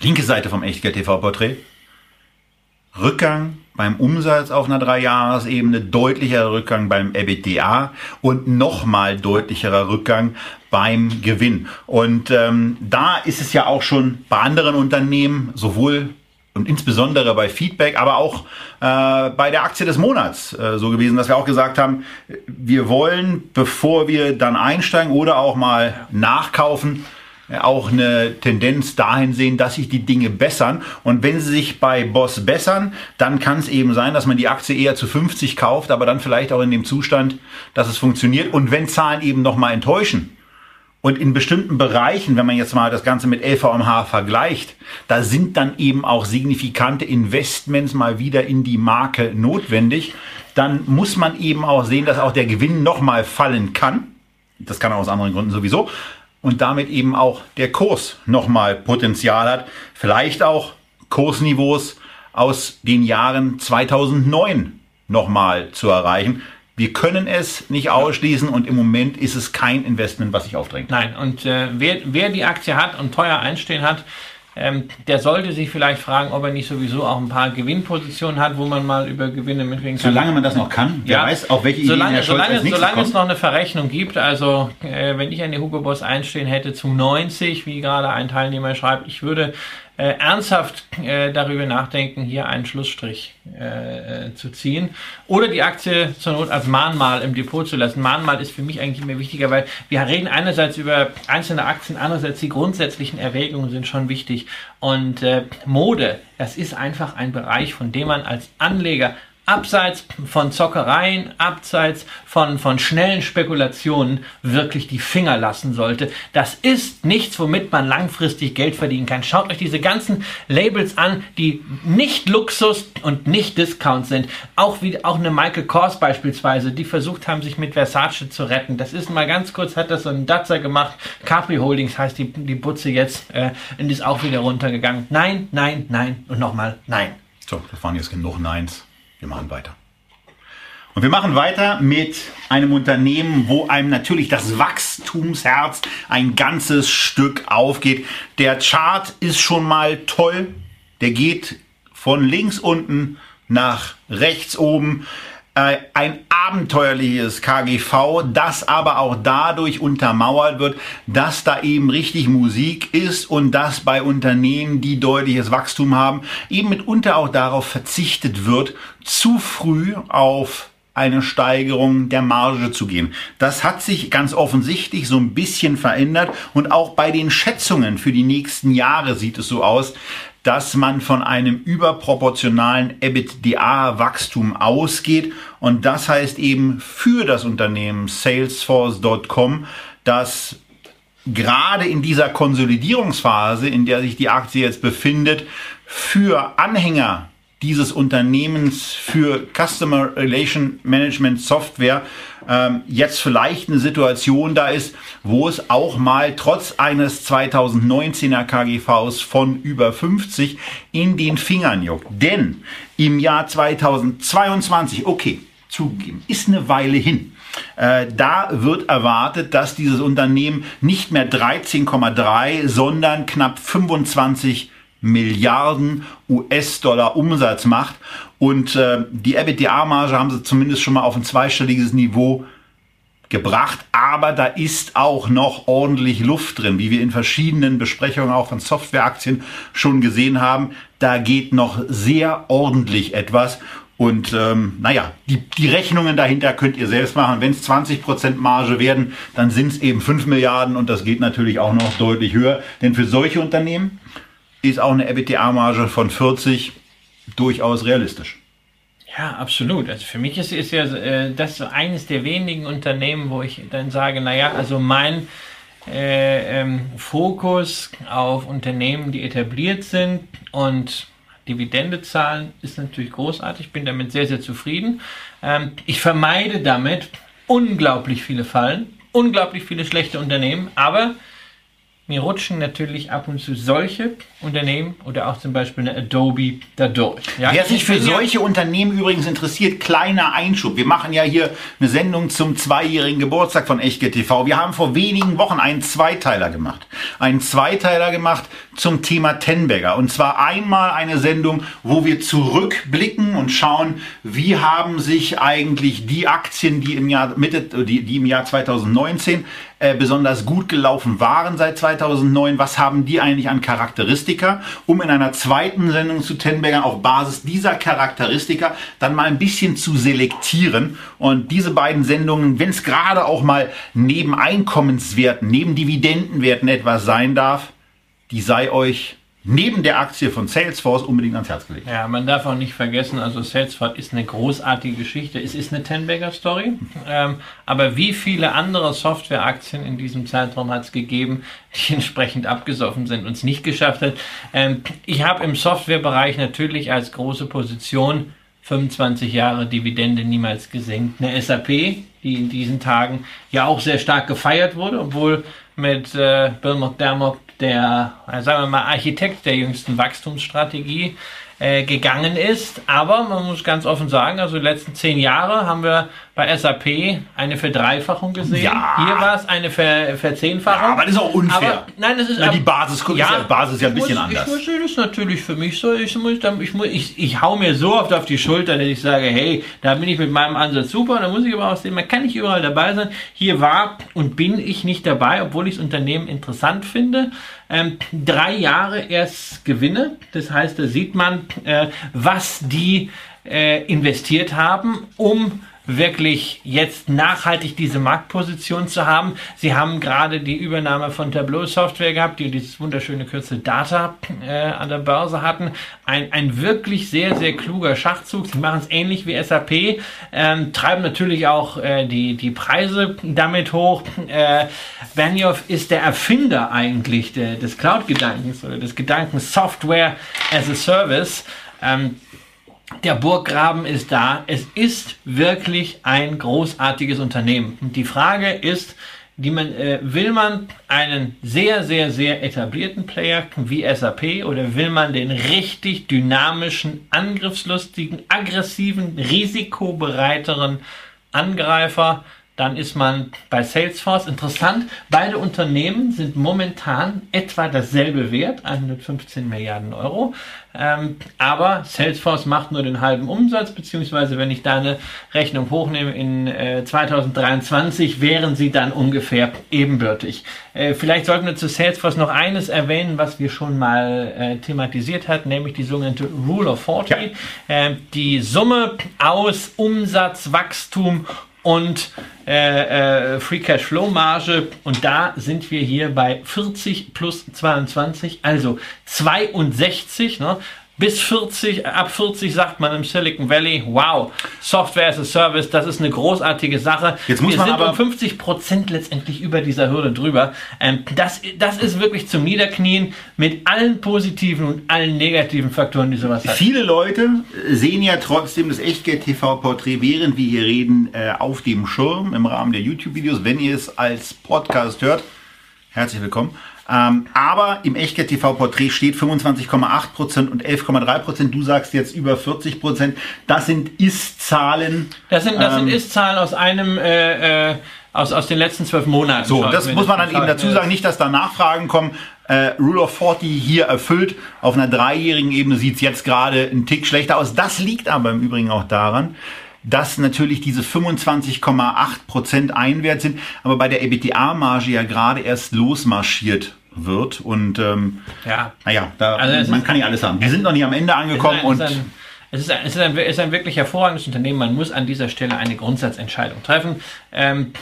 linke Seite vom Echtgeld TV-Porträt, Rückgang beim Umsatz auf einer Dreijahresebene, deutlicher Rückgang beim EBITDA und nochmal deutlicherer Rückgang beim Gewinn. Und ähm, da ist es ja auch schon bei anderen Unternehmen, sowohl und insbesondere bei Feedback, aber auch äh, bei der Aktie des Monats äh, so gewesen, dass wir auch gesagt haben, wir wollen, bevor wir dann einsteigen oder auch mal nachkaufen, auch eine Tendenz dahin sehen, dass sich die Dinge bessern. Und wenn sie sich bei Boss bessern, dann kann es eben sein, dass man die Aktie eher zu 50 kauft, aber dann vielleicht auch in dem Zustand, dass es funktioniert. Und wenn Zahlen eben nochmal enttäuschen, und in bestimmten Bereichen, wenn man jetzt mal das Ganze mit LVMH vergleicht, da sind dann eben auch signifikante Investments mal wieder in die Marke notwendig. Dann muss man eben auch sehen, dass auch der Gewinn nochmal fallen kann. Das kann aus anderen Gründen sowieso. Und damit eben auch der Kurs nochmal Potenzial hat. Vielleicht auch Kursniveaus aus den Jahren 2009 nochmal zu erreichen. Wir können es nicht ausschließen und im Moment ist es kein Investment, was sich aufdrängt. Nein, und äh, wer, wer die Aktie hat und teuer einstehen hat, ähm, der sollte sich vielleicht fragen, ob er nicht sowieso auch ein paar Gewinnpositionen hat, wo man mal über Gewinne mitreden kann. Solange man das noch kann, wer ja. weiß, auf welche solange, Ideen Herr Scholz solange, solange es noch eine Verrechnung gibt, also äh, wenn ich an die Hugo Boss einstehen hätte zu 90, wie gerade ein Teilnehmer schreibt, ich würde äh, ernsthaft äh, darüber nachdenken, hier einen Schlussstrich äh, äh, zu ziehen oder die Aktie zur Not als Mahnmal im Depot zu lassen. Mahnmal ist für mich eigentlich immer wichtiger, weil wir reden einerseits über einzelne Aktien, andererseits die grundsätzlichen Erwägungen sind schon wichtig. Und äh, Mode, das ist einfach ein Bereich, von dem man als Anleger abseits von Zockereien, abseits von, von schnellen Spekulationen wirklich die Finger lassen sollte. Das ist nichts, womit man langfristig Geld verdienen kann. Schaut euch diese ganzen Labels an, die nicht Luxus und nicht Discount sind. Auch wie auch eine Michael Kors beispielsweise, die versucht haben, sich mit Versace zu retten. Das ist mal ganz kurz, hat das so ein Datzer gemacht. Capri Holdings heißt die, die Butze jetzt äh, und ist auch wieder runtergegangen. Nein, nein, nein und nochmal nein. So, das waren jetzt genug Neins. Wir machen weiter. Und wir machen weiter mit einem Unternehmen, wo einem natürlich das Wachstumsherz ein ganzes Stück aufgeht. Der Chart ist schon mal toll. Der geht von links unten nach rechts oben. Äh, ein abenteuerliches KGV, das aber auch dadurch untermauert wird, dass da eben richtig Musik ist und dass bei Unternehmen, die deutliches Wachstum haben, eben mitunter auch darauf verzichtet wird, zu früh auf eine Steigerung der Marge zu gehen. Das hat sich ganz offensichtlich so ein bisschen verändert und auch bei den Schätzungen für die nächsten Jahre sieht es so aus, dass man von einem überproportionalen EBITDA-Wachstum ausgeht. Und das heißt eben für das Unternehmen Salesforce.com, dass gerade in dieser Konsolidierungsphase, in der sich die Aktie jetzt befindet, für Anhänger dieses Unternehmens für Customer Relation Management Software ähm, jetzt vielleicht eine Situation da ist, wo es auch mal trotz eines 2019er KGVs von über 50 in den Fingern juckt. Denn im Jahr 2022, okay, zugegeben, ist eine Weile hin. Äh, da wird erwartet, dass dieses Unternehmen nicht mehr 13,3, sondern knapp 25 Milliarden US-Dollar Umsatz macht. Und äh, die EBITDA-Marge haben sie zumindest schon mal auf ein zweistelliges Niveau gebracht, aber da ist auch noch ordentlich Luft drin, wie wir in verschiedenen Besprechungen auch von Softwareaktien schon gesehen haben. Da geht noch sehr ordentlich etwas. Und ähm, naja, die, die Rechnungen dahinter könnt ihr selbst machen. Wenn es 20% Marge werden, dann sind es eben 5 Milliarden und das geht natürlich auch noch deutlich höher. Denn für solche Unternehmen ist auch eine EBITDA-Marge von 40 durchaus realistisch. Ja, absolut. Also für mich ist, ist ja äh, das so eines der wenigen Unternehmen, wo ich dann sage, naja, also mein äh, ähm, Fokus auf Unternehmen, die etabliert sind und Dividende zahlen, ist natürlich großartig. Ich bin damit sehr, sehr zufrieden. Ähm, ich vermeide damit unglaublich viele Fallen, unglaublich viele schlechte Unternehmen, aber mir rutschen natürlich ab und zu solche Unternehmen oder auch zum Beispiel eine Adobe dadurch. Ja, Wer sich für solche Unternehmen übrigens interessiert, kleiner Einschub. Wir machen ja hier eine Sendung zum zweijährigen Geburtstag von Echtgeld TV. Wir haben vor wenigen Wochen einen Zweiteiler gemacht. Einen Zweiteiler gemacht zum Thema Tenberger. Und zwar einmal eine Sendung, wo wir zurückblicken und schauen, wie haben sich eigentlich die Aktien, die im Jahr Mitte, die, die im Jahr 2019 äh, besonders gut gelaufen waren seit 2009. Was haben die eigentlich an Charakteristika? Um in einer zweiten Sendung zu Tenberger auf Basis dieser Charakteristika dann mal ein bisschen zu selektieren. Und diese beiden Sendungen, wenn es gerade auch mal neben Einkommenswerten, neben Dividendenwerten etwas sein darf, die sei euch neben der Aktie von Salesforce unbedingt ans Herz gelegt. Ja, man darf auch nicht vergessen, also Salesforce ist eine großartige Geschichte. Es ist eine Ten-Bagger-Story. Ähm, aber wie viele andere Softwareaktien in diesem Zeitraum hat es gegeben, die entsprechend abgesoffen sind und es nicht geschafft hat? Ähm, ich habe im Softwarebereich natürlich als große Position 25 Jahre Dividende niemals gesenkt. Eine SAP, die in diesen Tagen ja auch sehr stark gefeiert wurde, obwohl mit äh, Bill McDermott der, sagen wir mal, Architekt der jüngsten Wachstumsstrategie äh, gegangen ist. Aber man muss ganz offen sagen, also die letzten zehn Jahre haben wir bei SAP eine Verdreifachung gesehen. Ja. Hier war es eine Ver Verzehnfachung. Ja, aber das ist auch unfair. Aber, nein, das ist ja, die Basis, ja, ist ja, Basis ist ja ein bisschen muss, anders. Ich muss das natürlich für mich so. Ich, muss, ich, muss, ich, ich hau mir so oft auf die Schulter, dass ich sage, hey, da bin ich mit meinem Ansatz super. Da muss ich aber auch sehen, man kann nicht überall dabei sein. Hier war und bin ich nicht dabei, obwohl ich das Unternehmen interessant finde. Ähm, drei Jahre erst Gewinne. Das heißt, da sieht man, äh, was die äh, investiert haben, um wirklich jetzt nachhaltig diese Marktposition zu haben. Sie haben gerade die Übernahme von Tableau Software gehabt, die dieses wunderschöne Kürzel Data äh, an der Börse hatten. Ein, ein wirklich sehr, sehr kluger Schachzug. Sie machen es ähnlich wie SAP, ähm, treiben natürlich auch äh, die, die Preise damit hoch. Äh, Benioff ist der Erfinder eigentlich der, des Cloud-Gedankens oder des Gedankens Software as a Service. Ähm, der Burggraben ist da. Es ist wirklich ein großartiges Unternehmen. Und die Frage ist, die man, äh, will man einen sehr, sehr, sehr etablierten Player wie SAP oder will man den richtig dynamischen, angriffslustigen, aggressiven, risikobereiteren Angreifer? Dann ist man bei Salesforce interessant. Beide Unternehmen sind momentan etwa dasselbe Wert, 115 Milliarden Euro. Ähm, aber Salesforce macht nur den halben Umsatz, beziehungsweise wenn ich da eine Rechnung hochnehme, in äh, 2023 wären sie dann ungefähr ebenbürtig. Äh, vielleicht sollten wir zu Salesforce noch eines erwähnen, was wir schon mal äh, thematisiert hatten, nämlich die sogenannte Rule of 40. Ja. Äh, die Summe aus Umsatz, Wachstum und äh, äh, Free Cash Flow Marge und da sind wir hier bei 40 plus 22, also 62. Ne? Bis 40, ab 40 sagt man im Silicon Valley, wow, Software as a Service, das ist eine großartige Sache. Jetzt muss Wir man sind aber- um 50 Prozent letztendlich über dieser Hürde drüber. Ähm, das, das ist wirklich zum Niederknien mit allen positiven und allen negativen Faktoren, die sowas hat. Viele Leute sehen ja trotzdem das Echtgeld-TV-Porträt, während wir hier reden, äh, auf dem Schirm im Rahmen der YouTube-Videos. Wenn ihr es als Podcast hört, herzlich willkommen. Ähm, aber im Echtgeld-TV-Porträt steht 25,8% und 11,3%. Du sagst jetzt über 40%. Das sind Ist-Zahlen. Das sind, das sind Ähm, Ist-Zahlen aus einem, äh, äh, aus, aus den letzten zwölf Monaten. So, das muss man dann eben dazu sagen, nicht, dass da Nachfragen kommen. Äh, Rule of 40 hier erfüllt. Auf einer dreijährigen Ebene sieht es jetzt gerade einen Tick schlechter aus. Das liegt aber im Übrigen auch daran, dass natürlich diese 25,8% Einwert sind, aber bei der EBITDA-Marge ja gerade erst losmarschiert wird. Und ähm, Ja. naja, da, Also man kann nicht alles haben. Wir sind noch nicht am Ende angekommen und es ist ein, es ist ein, es ist ein wirklich hervorragendes Unternehmen. Man muss an dieser Stelle eine Grundsatzentscheidung treffen. Ähm,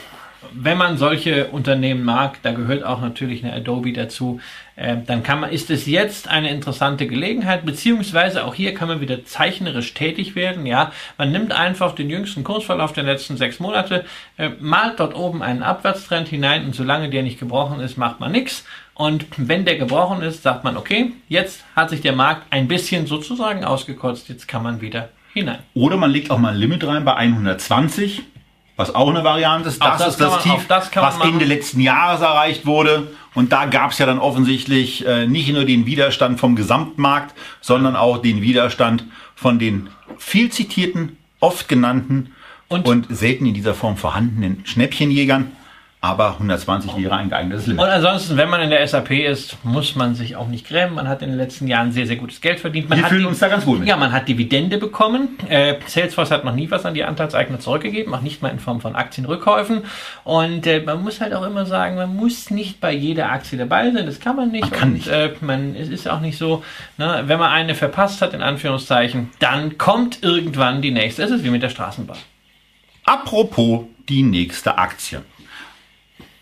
wenn man solche Unternehmen mag, da gehört auch natürlich eine Adobe dazu, ähm, dann kann man, ist es jetzt eine interessante Gelegenheit, beziehungsweise auch hier kann man wieder zeichnerisch tätig werden. Ja, man nimmt einfach den jüngsten Kursverlauf der letzten sechs Monate, äh, malt dort oben einen Abwärtstrend hinein und solange der nicht gebrochen ist, macht man nichts. Und wenn der gebrochen ist, sagt man, okay, jetzt hat sich der Markt ein bisschen sozusagen ausgekotzt, jetzt kann man wieder hinein. Oder man legt auch mal ein Limit rein bei 120, was auch eine Variante ist. Das, das ist das man- Tief, das was Ende letzten Jahres erreicht wurde. Und da gab es ja dann offensichtlich äh, nicht nur den Widerstand vom Gesamtmarkt, sondern auch den Widerstand von den viel zitierten, oft genannten und, Und- selten in dieser Form vorhandenen Schnäppchenjägern. Aber 120 wäre ein geeignetes Limit. Und ansonsten, wenn man in der SAP ist, muss man sich auch nicht grämen. Man hat in den letzten Jahren sehr, sehr gutes Geld verdient. Man Wir hat fühlen die- uns da ganz wohl mit. Ja, man hat Dividende bekommen. Äh, Salesforce hat noch nie was an die Anteilseigner zurückgegeben, auch nicht mal in Form von Aktienrückkäufen. Und äh, man muss halt auch immer sagen, man muss nicht bei jeder Aktie dabei sein. Das kann man nicht. Man kann und nicht. Äh, man, es ist auch nicht so, ne, wenn man eine verpasst hat, in Anführungszeichen, dann kommt irgendwann die nächste. Es ist wie mit der Straßenbahn. Apropos die nächste Aktie.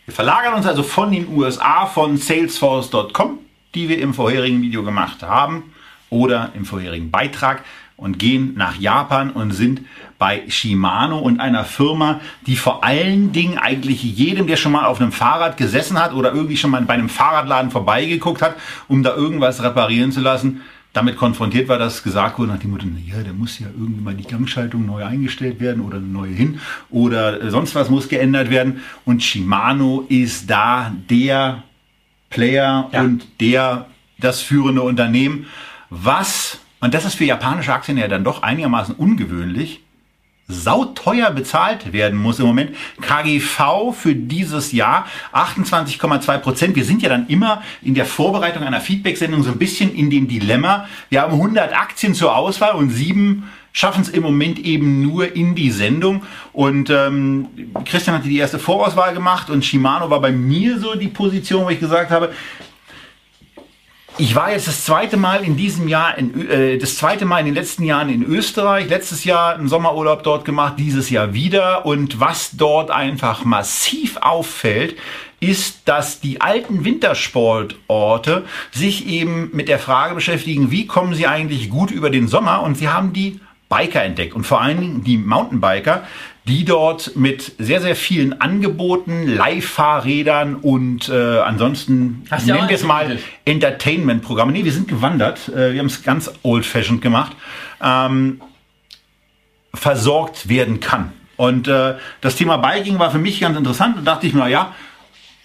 Wir verlagern uns also von den USA von Salesforce.com, die wir im vorherigen Video gemacht haben oder im vorherigen Beitrag und gehen nach Japan und sind bei Shimano und einer Firma, die vor allen Dingen eigentlich jedem, der schon mal auf einem Fahrrad gesessen hat oder irgendwie schon mal bei einem Fahrradladen vorbeigeguckt hat, um da irgendwas reparieren zu lassen, damit konfrontiert war, dass gesagt wurde nach dem Motto, naja, da muss ja irgendwie mal die Gangschaltung neu eingestellt werden oder eine neue hin oder äh, sonst was muss geändert werden. Und Shimano ist da der Player Ja. und der das führende Unternehmen, was, und das ist für japanische Aktien ja dann doch einigermaßen ungewöhnlich, sauteuer bezahlt werden muss im Moment. KGV für dieses Jahr 28,2 Prozent. Wir sind ja dann immer in der Vorbereitung einer Feedback-Sendung so ein bisschen in dem Dilemma. Wir haben 100 Aktien zur Auswahl und sieben schaffen es im Moment eben nur in die Sendung. Und ähm, Christian hatte die erste Vorauswahl gemacht und Shimano war bei mir so die Position, wo ich gesagt habe, ich war jetzt das zweite Mal in diesem Jahr, in, äh, das zweite Mal in den letzten Jahren in Österreich. Letztes Jahr einen Sommerurlaub dort gemacht, dieses Jahr wieder. Und was dort einfach massiv auffällt, ist, dass die alten Wintersportorte sich eben mit der Frage beschäftigen, wie kommen sie eigentlich gut über den Sommer? Und sie haben die Biker entdeckt und vor allen Dingen die Mountainbiker, die dort mit sehr, sehr vielen Angeboten, Leihfahrrädern und äh, ansonsten Hast nennen wir es mal? Entertainment-Programme. Nee, wir sind gewandert. Äh, wir haben es ganz old-fashioned gemacht. Ähm, versorgt werden kann. Und äh, das Thema Biking war für mich ganz interessant und dachte ich mir, ja,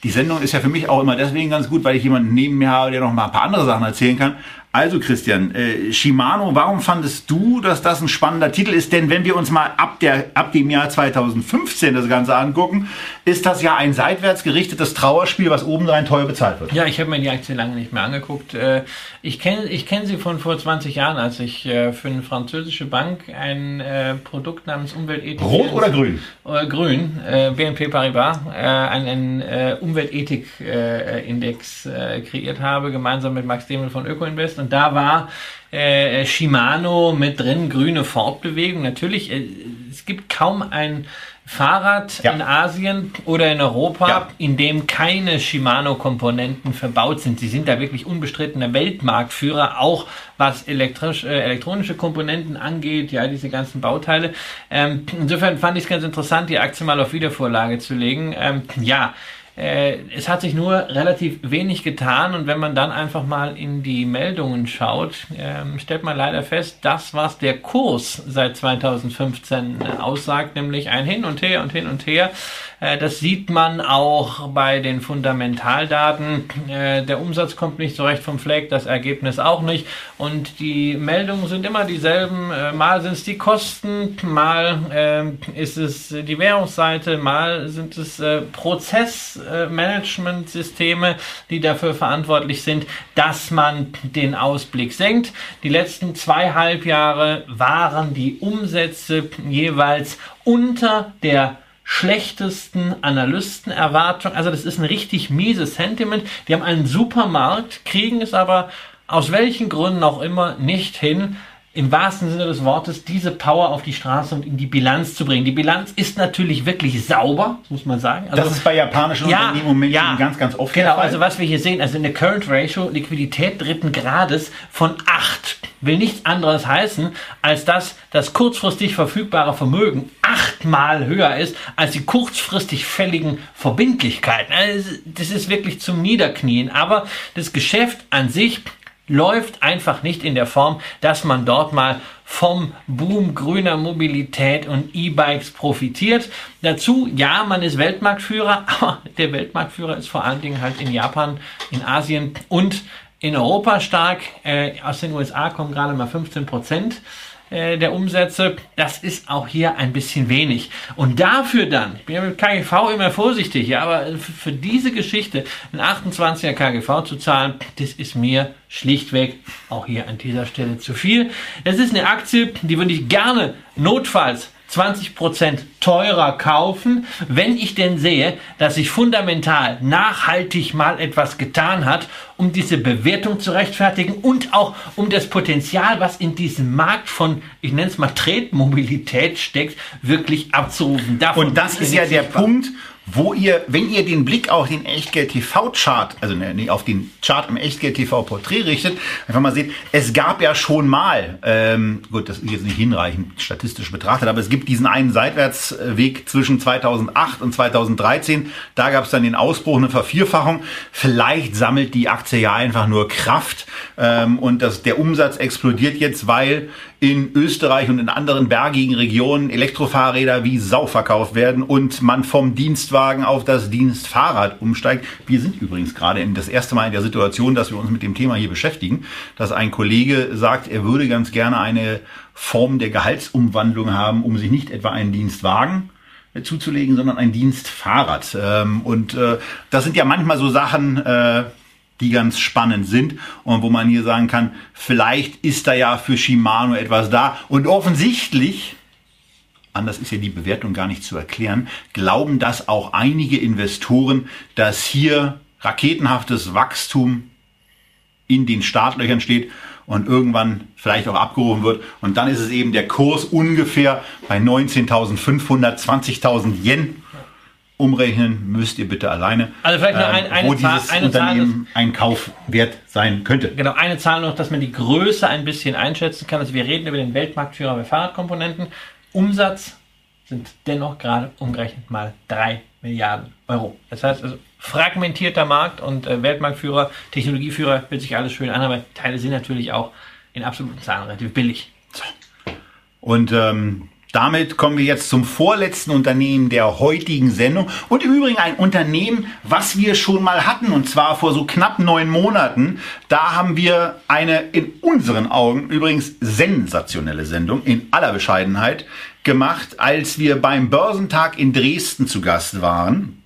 die Sendung ist ja für mich auch immer deswegen ganz gut, weil ich jemanden neben mir habe, der noch mal ein paar andere Sachen erzählen kann. Also Christian, äh, Shimano, warum fandest du, dass das ein spannender Titel ist? Denn wenn wir uns mal ab, der, ab dem Jahr 2015 das Ganze angucken, ist das ja ein seitwärts gerichtetes Trauerspiel, was obendrein teuer bezahlt wird. Ja, ich habe mir die Aktie lange nicht mehr angeguckt. Äh, Ich kenne ich kenn sie von vor 20 Jahren, als ich äh, für eine französische Bank ein äh, Produkt namens Umweltethik... Rot oder grün? Grün, BNP Paribas, einen Umweltethik-Index kreiert habe, gemeinsam mit Max Demel von Ökoinvest. Und da war äh, Shimano mit drin, grüne Fortbewegung. Natürlich, äh, es gibt kaum ein Fahrrad Ja. in Asien oder in Europa, Ja. in dem keine Shimano-Komponenten verbaut sind. Sie sind da wirklich unbestrittener Weltmarktführer, auch was elektrisch, äh, elektronische Komponenten angeht, ja, diese ganzen Bauteile. Ähm, insofern fand ich es ganz interessant, die Aktie mal auf Wiedervorlage zu legen. Ähm, ja, äh, es hat sich nur relativ wenig getan und wenn man dann einfach mal in die Meldungen schaut, ähm, stellt man leider fest, das, was der Kurs seit 2015 äh, aussagt, nämlich ein Hin und Her und Hin und Her, äh, das sieht man auch bei den Fundamentaldaten. Äh, der Umsatz kommt nicht so recht vom Fleck, das Ergebnis auch nicht und die Meldungen sind immer dieselben. Äh, mal sind es die Kosten, mal ähm, ist es die Währungsseite, mal sind es äh, Prozessmanagementsysteme, die dafür verantwortlich sind, dass man den Ausblick senkt. Die letzten zwei Halbjahre waren die Umsätze jeweils unter der schlechtesten Analystenerwartung. Also das ist ein richtig mieses Sentiment. Die haben einen super Markt, kriegen es aber aus welchen Gründen auch immer nicht hin, im wahrsten Sinne des Wortes diese Power auf die Straße und in die Bilanz zu bringen. Die Bilanz ist natürlich wirklich sauber, muss man sagen. Also, Das ist bei japanischen Unternehmen im Moment schon ganz, ganz oft Genau, der Fall. also was wir hier sehen, also eine Current Ratio, Liquidität dritten Grades von 8, will nichts anderes heißen, als dass das kurzfristig verfügbare Vermögen achtmal höher ist als die kurzfristig fälligen Verbindlichkeiten. Also das ist wirklich zum Niederknien. Aber das Geschäft an sich läuft einfach nicht in der Form, dass man dort mal vom Boom grüner Mobilität und E-Bikes profitiert. Dazu, ja, man ist Weltmarktführer, aber der Weltmarktführer ist vor allen Dingen halt in Japan, in Asien und in Europa stark. Äh, aus den USA kommen gerade mal 15 Prozent äh, der Umsätze. Das ist auch hier ein bisschen wenig. Und dafür dann, ich bin ja mit KGV immer vorsichtig, ja, aber für, diese Geschichte ein 28er KGV zu zahlen, das ist mir schlichtweg auch hier an dieser Stelle zu viel. Das ist eine Aktie, die würde ich gerne notfalls 20% teurer kaufen, wenn ich denn sehe, dass sich fundamental nachhaltig mal etwas getan hat, um diese Bewertung zu rechtfertigen und auch um das Potenzial, was in diesem Markt von, ich nenne es mal Tretmobilität steckt, wirklich abzurufen. Davon Und das ist ja der. Punkt, wo ihr, wenn ihr den Blick auf den Echtgeld TV Chart, also ne, auf den Chart im Echtgeld TV Porträt richtet, einfach mal seht, es gab ja schon mal, ähm, gut, das ist jetzt nicht hinreichend statistisch betrachtet, aber es gibt diesen einen Seitwärtsweg zwischen 2008 und 2013. Da gab es dann den Ausbruch, eine Vervierfachung. Vielleicht sammelt die Aktie ja einfach nur Kraft ähm, und das, der Umsatz explodiert jetzt, weil in Österreich und in anderen bergigen Regionen Elektrofahrräder wie Sau verkauft werden und man vom Dienstwagen auf das Dienstfahrrad umsteigt. Wir sind übrigens gerade in das erste Mal in der Situation, dass wir uns mit dem Thema hier beschäftigen, dass ein Kollege sagt, er würde ganz gerne eine Form der Gehaltsumwandlung haben, um sich nicht etwa einen Dienstwagen zuzulegen, sondern ein Dienstfahrrad. Ähm, Und äh, das sind ja manchmal so Sachen, äh, die ganz spannend sind und wo man hier sagen kann, vielleicht ist da ja für Shimano etwas da. Und offensichtlich, anders ist ja die Bewertung gar nicht zu erklären, glauben das auch einige Investoren, dass hier raketenhaftes Wachstum in den Startlöchern steht und irgendwann vielleicht auch abgerufen wird. Und dann ist es eben der Kurs ungefähr bei 19.500, 20.000 Yen. Umrechnen müsst ihr bitte alleine, ähm, Also vielleicht noch ein- eine wo Zahl- dieses eine Zahl Unternehmen ein Kaufwert sein könnte. Genau, eine Zahl noch, dass man die Größe ein bisschen einschätzen kann. Also wir reden über den Weltmarktführer bei Fahrradkomponenten. Umsatz sind dennoch gerade umgerechnet mal 3 Milliarden Euro. Das heißt also fragmentierter Markt und äh, Weltmarktführer, Technologieführer hört sich alles schön an, aber Teile sind natürlich auch in absoluten Zahlen relativ billig. Und ähm, damit kommen wir jetzt zum vorletzten Unternehmen der heutigen Sendung. Und im Übrigen ein Unternehmen, was wir schon mal hatten, und zwar vor so knapp neun Monaten. Da haben wir eine in unseren Augen übrigens sensationelle Sendung in aller Bescheidenheit gemacht, als wir beim Börsentag in Dresden zu Gast waren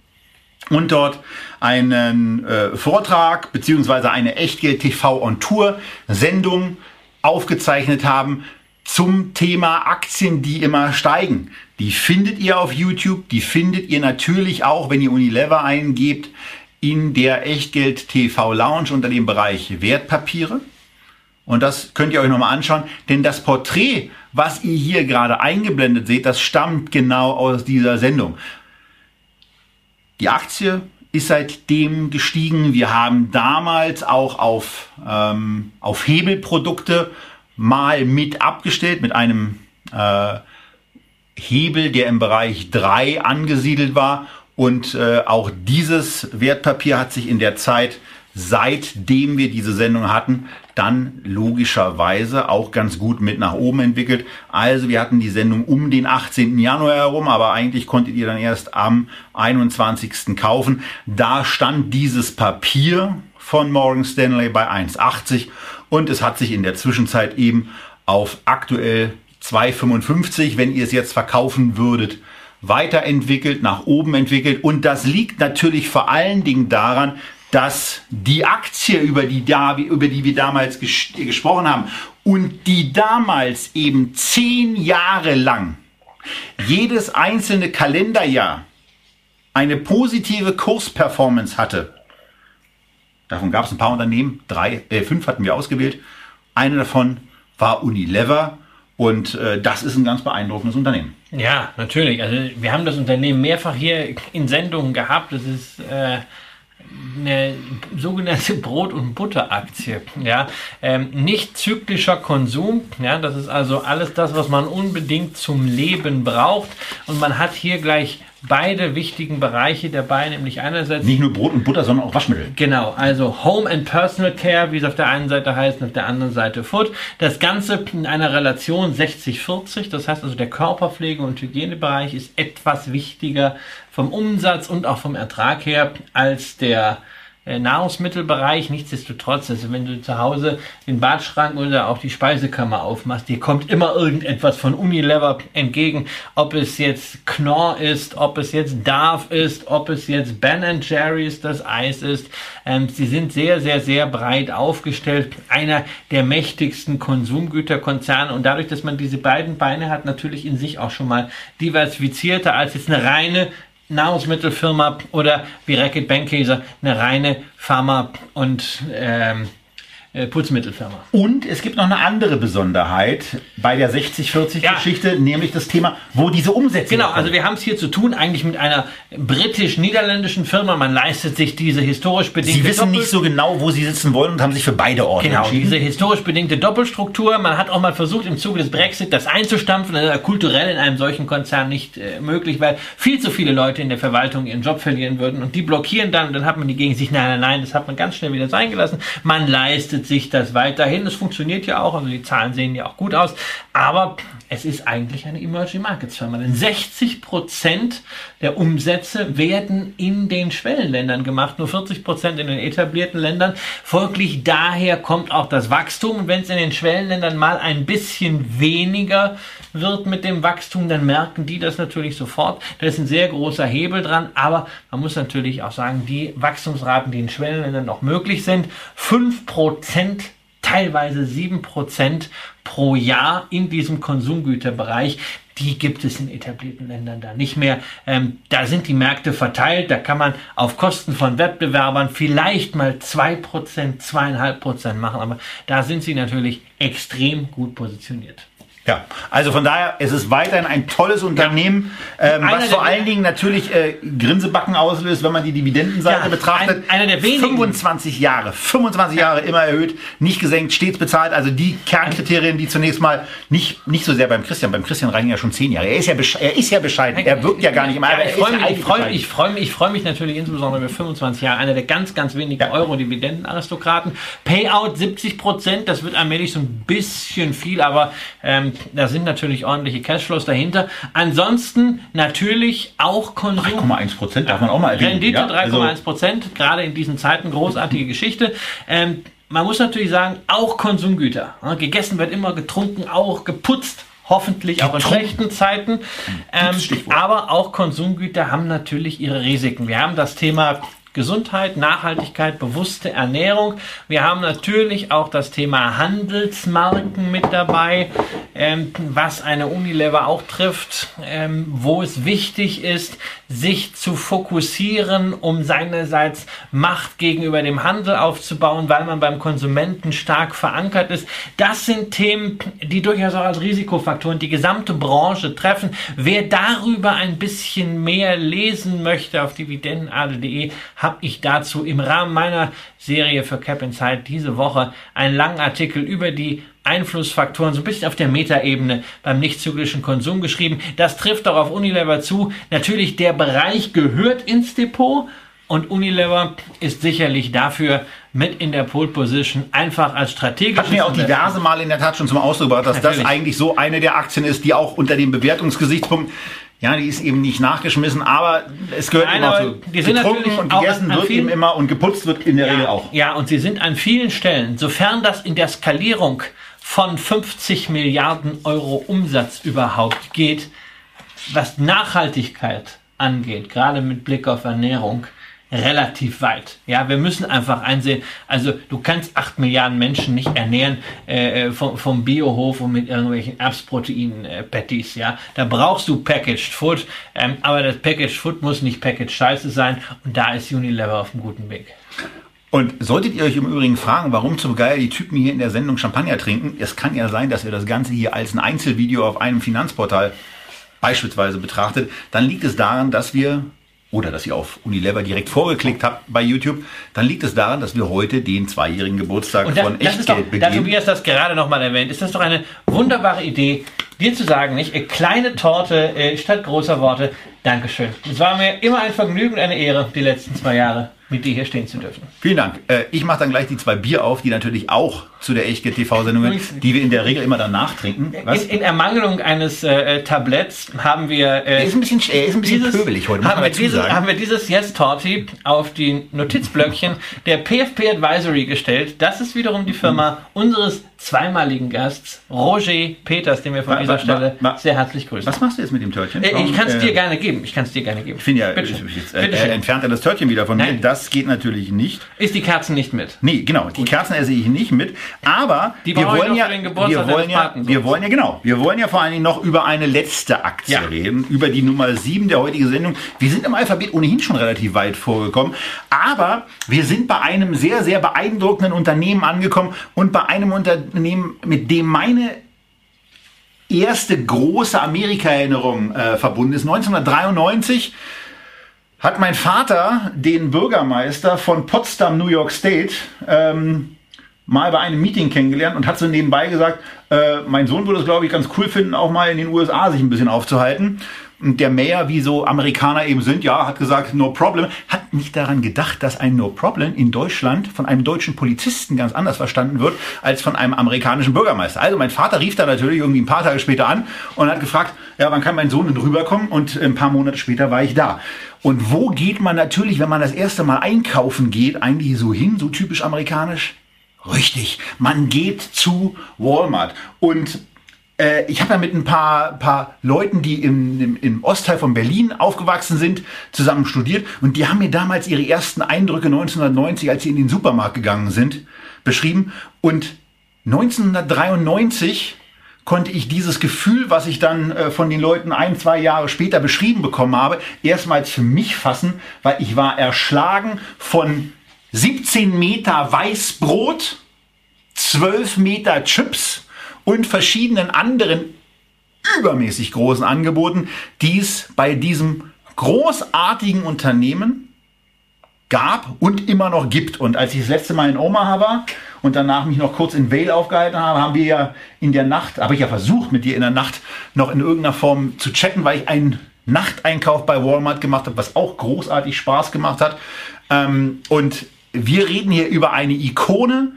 und dort einen äh, Vortrag beziehungsweise eine Echtgeld TV on Tour Sendung aufgezeichnet haben zum Thema Aktien, die immer steigen. Die findet ihr auf YouTube, die findet ihr natürlich auch, wenn ihr Unilever eingebt, in der Echtgeld TV Lounge unter dem Bereich Wertpapiere. Und das könnt ihr euch nochmal anschauen, denn das Porträt, was ihr hier gerade eingeblendet seht, das stammt genau aus dieser Sendung. Die Aktie ist seitdem gestiegen. Wir haben damals auch auf, ähm, auf Hebelprodukte mal mit abgestellt, mit einem äh, Hebel, der im Bereich 3 angesiedelt war. Und äh, auch dieses Wertpapier hat sich in der Zeit, seitdem wir diese Sendung hatten, dann logischerweise auch ganz gut mit nach oben entwickelt. Also wir hatten die Sendung um den 18. Januar herum, aber eigentlich konntet ihr dann erst am 21. kaufen. Da stand dieses Papier von Morgan Stanley bei 1,80 und es hat sich in der Zwischenzeit eben auf aktuell 2,55, wenn ihr es jetzt verkaufen würdet, weiterentwickelt, nach oben entwickelt. Und das liegt natürlich vor allen Dingen daran, dass die Aktie, über die, da, über die wir damals ges gesprochen haben, und die damals eben zehn Jahre lang jedes einzelne Kalenderjahr eine positive Kursperformance hatte. Davon gab es ein paar Unternehmen, drei, äh, fünf hatten wir ausgewählt. Eine davon war Unilever und äh, das ist ein ganz beeindruckendes Unternehmen. Ja, natürlich. Also wir haben das Unternehmen mehrfach hier in Sendungen gehabt. Das ist äh, eine sogenannte Brot- und Butteraktie. Ja, ähm, nicht zyklischer Konsum. Ja, das ist also alles das, was man unbedingt zum Leben braucht. Und man hat hier gleich beide wichtigen Bereiche dabei, nämlich einerseits. Nicht nur Brot und Butter, sondern auch Waschmittel. Genau, also Home and Personal Care, wie es auf der einen Seite heißt, und auf der anderen Seite Food. Das Ganze in einer Relation 60-40, das heißt also der Körperpflege- und Hygienebereich ist etwas wichtiger vom Umsatz und auch vom Ertrag her als der Nahrungsmittelbereich. Nichtsdestotrotz, also wenn du zu Hause den Badschrank oder auch die Speisekammer aufmachst, dir kommt immer irgendetwas von Unilever entgegen. Ob es jetzt Knorr ist, ob es jetzt Darf ist, ob es jetzt Ben Jerry's das Eis ist. Ähm, sie sind sehr, sehr, sehr breit aufgestellt. Einer der mächtigsten Konsumgüterkonzerne und dadurch, dass man diese beiden Beine hat, natürlich in sich auch schon mal diversifizierter als jetzt eine reine Nahrungsmittelfirma oder wie Reckitt Benckiser eine reine Pharma- und ähm, äh, Putzmittelfirma. Und es gibt noch eine andere Besonderheit bei der 60-40-Geschichte, ja. nämlich das Thema, wo diese Umsätze. Genau, also wir haben es hier zu tun eigentlich mit einer britisch-niederländischen Firma. Man leistet sich diese historisch bedingte. Sie wissen Doppel nicht so genau, wo Sie sitzen wollen und haben sich für beide Orte genau, entschieden. Diese historisch bedingte Doppelstruktur. Man hat auch mal versucht, im Zuge des Brexit das einzustampfen. Das ist kulturell in einem solchen Konzern nicht äh, möglich, weil viel zu viele Leute in der Verwaltung ihren Job verlieren würden und die blockieren dann. Und dann hat man die gegen sich, nein, nein, nein, das hat man ganz schnell wieder sein gelassen. Man leistet sich das weiterhin. Es funktioniert ja auch, also die Zahlen sehen ja auch gut aus, aber es ist eigentlich eine Emerging Markets Firma, denn 60 Prozent der Umsätze werden in den Schwellenländern gemacht, nur 40 Prozent in den etablierten Ländern. Folglich daher kommt auch das Wachstum. Und wenn es in den Schwellenländern mal ein bisschen weniger wird mit dem Wachstum, dann merken die das natürlich sofort. Da ist ein sehr großer Hebel dran, aber man muss natürlich auch sagen, die Wachstumsraten, die in Schwellenländern noch möglich sind, 5 Prozent teilweise 7% pro Jahr in diesem Konsumgüterbereich. Die gibt es in etablierten Ländern da nicht mehr. Ähm, da sind die Märkte verteilt. Da kann man auf Kosten von Wettbewerbern vielleicht mal 2%, 2,5% machen. Aber da sind sie natürlich extrem gut positioniert. Ja, also von daher, es ist weiterhin ein tolles Unternehmen, ja. ähm, was vor allen Dingen natürlich äh, Grinsebacken auslöst, wenn man die Dividendenseite ja, betrachtet. Ein, einer der wenigen. 25 Jahre, 25 Jahre immer erhöht, nicht gesenkt, stets bezahlt. Also die Kernkriterien, die zunächst mal nicht, nicht so sehr beim Christian, beim Christian reichen ja schon 10 Jahre. Er ist ja, er ist ja bescheiden, er wirkt ja gar nicht immer. Ja, ich freue mich, freu, ich freu mich, ich freu mich natürlich insbesondere über 25 Jahre, einer der ganz, ganz wenigen Euro-Dividendenaristokraten. Payout 70 Prozent, das wird allmählich so ein bisschen viel, aber ähm, da sind natürlich ordentliche Cashflows dahinter. Ansonsten natürlich auch Konsum. 3,1 Prozent darf man auch mal erwähnen. Rendite 3,1 also Prozent, also gerade in diesen Zeiten großartige Geschichte. Ähm, man muss natürlich sagen, auch Konsumgüter. Gegessen wird immer getrunken, auch geputzt hoffentlich auch in schlechten Zeiten. Ähm, aber auch Konsumgüter haben natürlich ihre Risiken. Wir haben das Thema Gesundheit, Nachhaltigkeit, bewusste Ernährung. Wir haben natürlich auch das Thema Handelsmarken mit dabei, ähm, was eine Unilever auch trifft, ähm, wo es wichtig ist, sich zu fokussieren, um seinerseits Macht gegenüber dem Handel aufzubauen, weil man beim Konsumenten stark verankert ist. Das sind Themen, die durchaus auch als Risikofaktoren die gesamte Branche treffen. Wer darüber ein bisschen mehr lesen möchte auf dividendenadel.de, habe ich dazu im Rahmen meiner Serie für Cap Inside diese Woche einen langen Artikel über die Einflussfaktoren so ein bisschen auf der Metaebene beim nicht zyklischen Konsum geschrieben. Das trifft auch auf Unilever zu. Natürlich, der Bereich gehört ins Depot und Unilever ist sicherlich dafür mit in der Pole Position einfach als strategisch. Hat mir auch diverse Mal in der Tat schon zum Ausdruck gebracht, dass Natürlich. das eigentlich so eine der Aktien ist, die auch unter dem Bewertungsgesichtspunkt ja, die ist eben nicht nachgeschmissen, aber es gehört Nein, immer zu. Die sind natürlich und gegessen wird vielen, eben immer und geputzt wird in der ja, Regel auch. Ja, und sie sind an vielen Stellen, sofern das in der Skalierung von 50 Milliarden Euro Umsatz überhaupt geht, was Nachhaltigkeit angeht, gerade mit Blick auf Ernährung, relativ weit. Ja, wir müssen einfach einsehen, also du kannst acht Milliarden Menschen nicht ernähren äh, vom, vom Biohof und mit irgendwelchen Erbsprotein-Patties. Äh, ja, da brauchst du Packaged Food, ähm, aber das Packaged Food muss nicht Packaged Scheiße sein und da ist Unilever auf einem guten Weg. Und solltet ihr euch im Übrigen fragen, warum zum Geier die Typen hier in der Sendung Champagner trinken, es kann ja sein, dass ihr das Ganze hier als ein Einzelvideo auf einem Finanzportal beispielsweise betrachtet, dann liegt es daran, dass wir oder dass ihr auf Unilever direkt vorgeklickt habt bei YouTube, dann liegt es daran, dass wir heute den zweijährigen Geburtstag das, von Echtgeld doch, begehen. Da Tobias das gerade nochmal erwähnt, ist das doch eine wunderbare Idee, dir zu sagen, nicht? Äh, kleine Torte äh, statt großer Worte. Dankeschön. Es war mir immer ein Vergnügen und eine Ehre, die letzten zwei Jahre mit dir hier stehen zu dürfen. Vielen Dank. Äh, ich mache dann gleich die zwei Bier auf, die natürlich auch zu der Echtge TV-Sendung, die wir in der Regel immer danach trinken. Was? In, in Ermangelung eines äh, Tabletts haben wir. Äh, ist ein bisschen, er ist ein bisschen dieses, pöbelig heute. Haben wir, dieses, haben wir dieses Yes Torti auf die Notizblöckchen der PFP Advisory gestellt. Das ist wiederum die Firma unseres zweimaligen Gasts, Roger Peters, den wir von ma, dieser ma, Stelle ma, sehr herzlich grüßen. Was machst du jetzt mit dem Törtchen? Äh, ich kann es äh, dir gerne geben. Ich kann es dir gerne geben. Ich finde ja, Bitte. Jetzt, äh, entfernt er das Törtchen wieder von Nein. mir. Das geht natürlich nicht. Ist die Kerzen nicht mit? Nee, genau. Die Kerzen esse ich nicht mit. Aber wir wollen ja, wir wollen ja, wir wollen ja, genau. Wir wollen ja vor allen Dingen noch über eine letzte Aktie ja. reden. Über die Nummer 7 der heutigen Sendung. Wir sind im Alphabet ohnehin schon relativ weit vorgekommen. Aber wir sind bei einem sehr, sehr beeindruckenden Unternehmen angekommen und bei einem Unternehmen, mit dem meine erste große Amerika-Erinnerung äh, verbunden ist. 1993 hat mein Vater den Bürgermeister von Potsdam, New York State, ähm, mal bei einem Meeting kennengelernt und hat so nebenbei gesagt, äh, mein Sohn würde es, glaube ich, ganz cool finden, auch mal in den USA sich ein bisschen aufzuhalten. Und der Mayor, wie so Amerikaner eben sind, ja, hat gesagt, no problem, hat nicht daran gedacht, dass ein no problem in Deutschland von einem deutschen Polizisten ganz anders verstanden wird, als von einem amerikanischen Bürgermeister. Also mein Vater rief da natürlich irgendwie ein paar Tage später an und hat gefragt, ja, wann kann mein Sohn denn rüberkommen? Und ein paar Monate später war ich da. Und wo geht man natürlich, wenn man das erste Mal einkaufen geht, eigentlich so hin, so typisch amerikanisch? Richtig, man geht zu Walmart. Und äh, ich habe ja mit ein paar, paar Leuten, die im, im, im Ostteil von Berlin aufgewachsen sind, zusammen studiert. Und die haben mir damals ihre ersten Eindrücke 1990, als sie in den Supermarkt gegangen sind, beschrieben. Und 1993 konnte ich dieses Gefühl, was ich dann äh, von den Leuten ein, zwei Jahre später beschrieben bekommen habe, erstmals für mich fassen, weil ich war erschlagen von 17 Meter Weißbrot, 12 Meter Chips und verschiedenen anderen übermäßig großen Angeboten, die es bei diesem großartigen Unternehmen gab und immer noch gibt. Und als ich das letzte Mal in Omaha war und danach mich noch kurz in Vale aufgehalten habe, haben wir ja in der Nacht, habe ich ja versucht, mit dir in der Nacht noch in irgendeiner Form zu chatten, weil ich einen Nachteinkauf bei Walmart gemacht habe, was auch großartig Spaß gemacht hat. Ähm, und wir reden hier über eine Ikone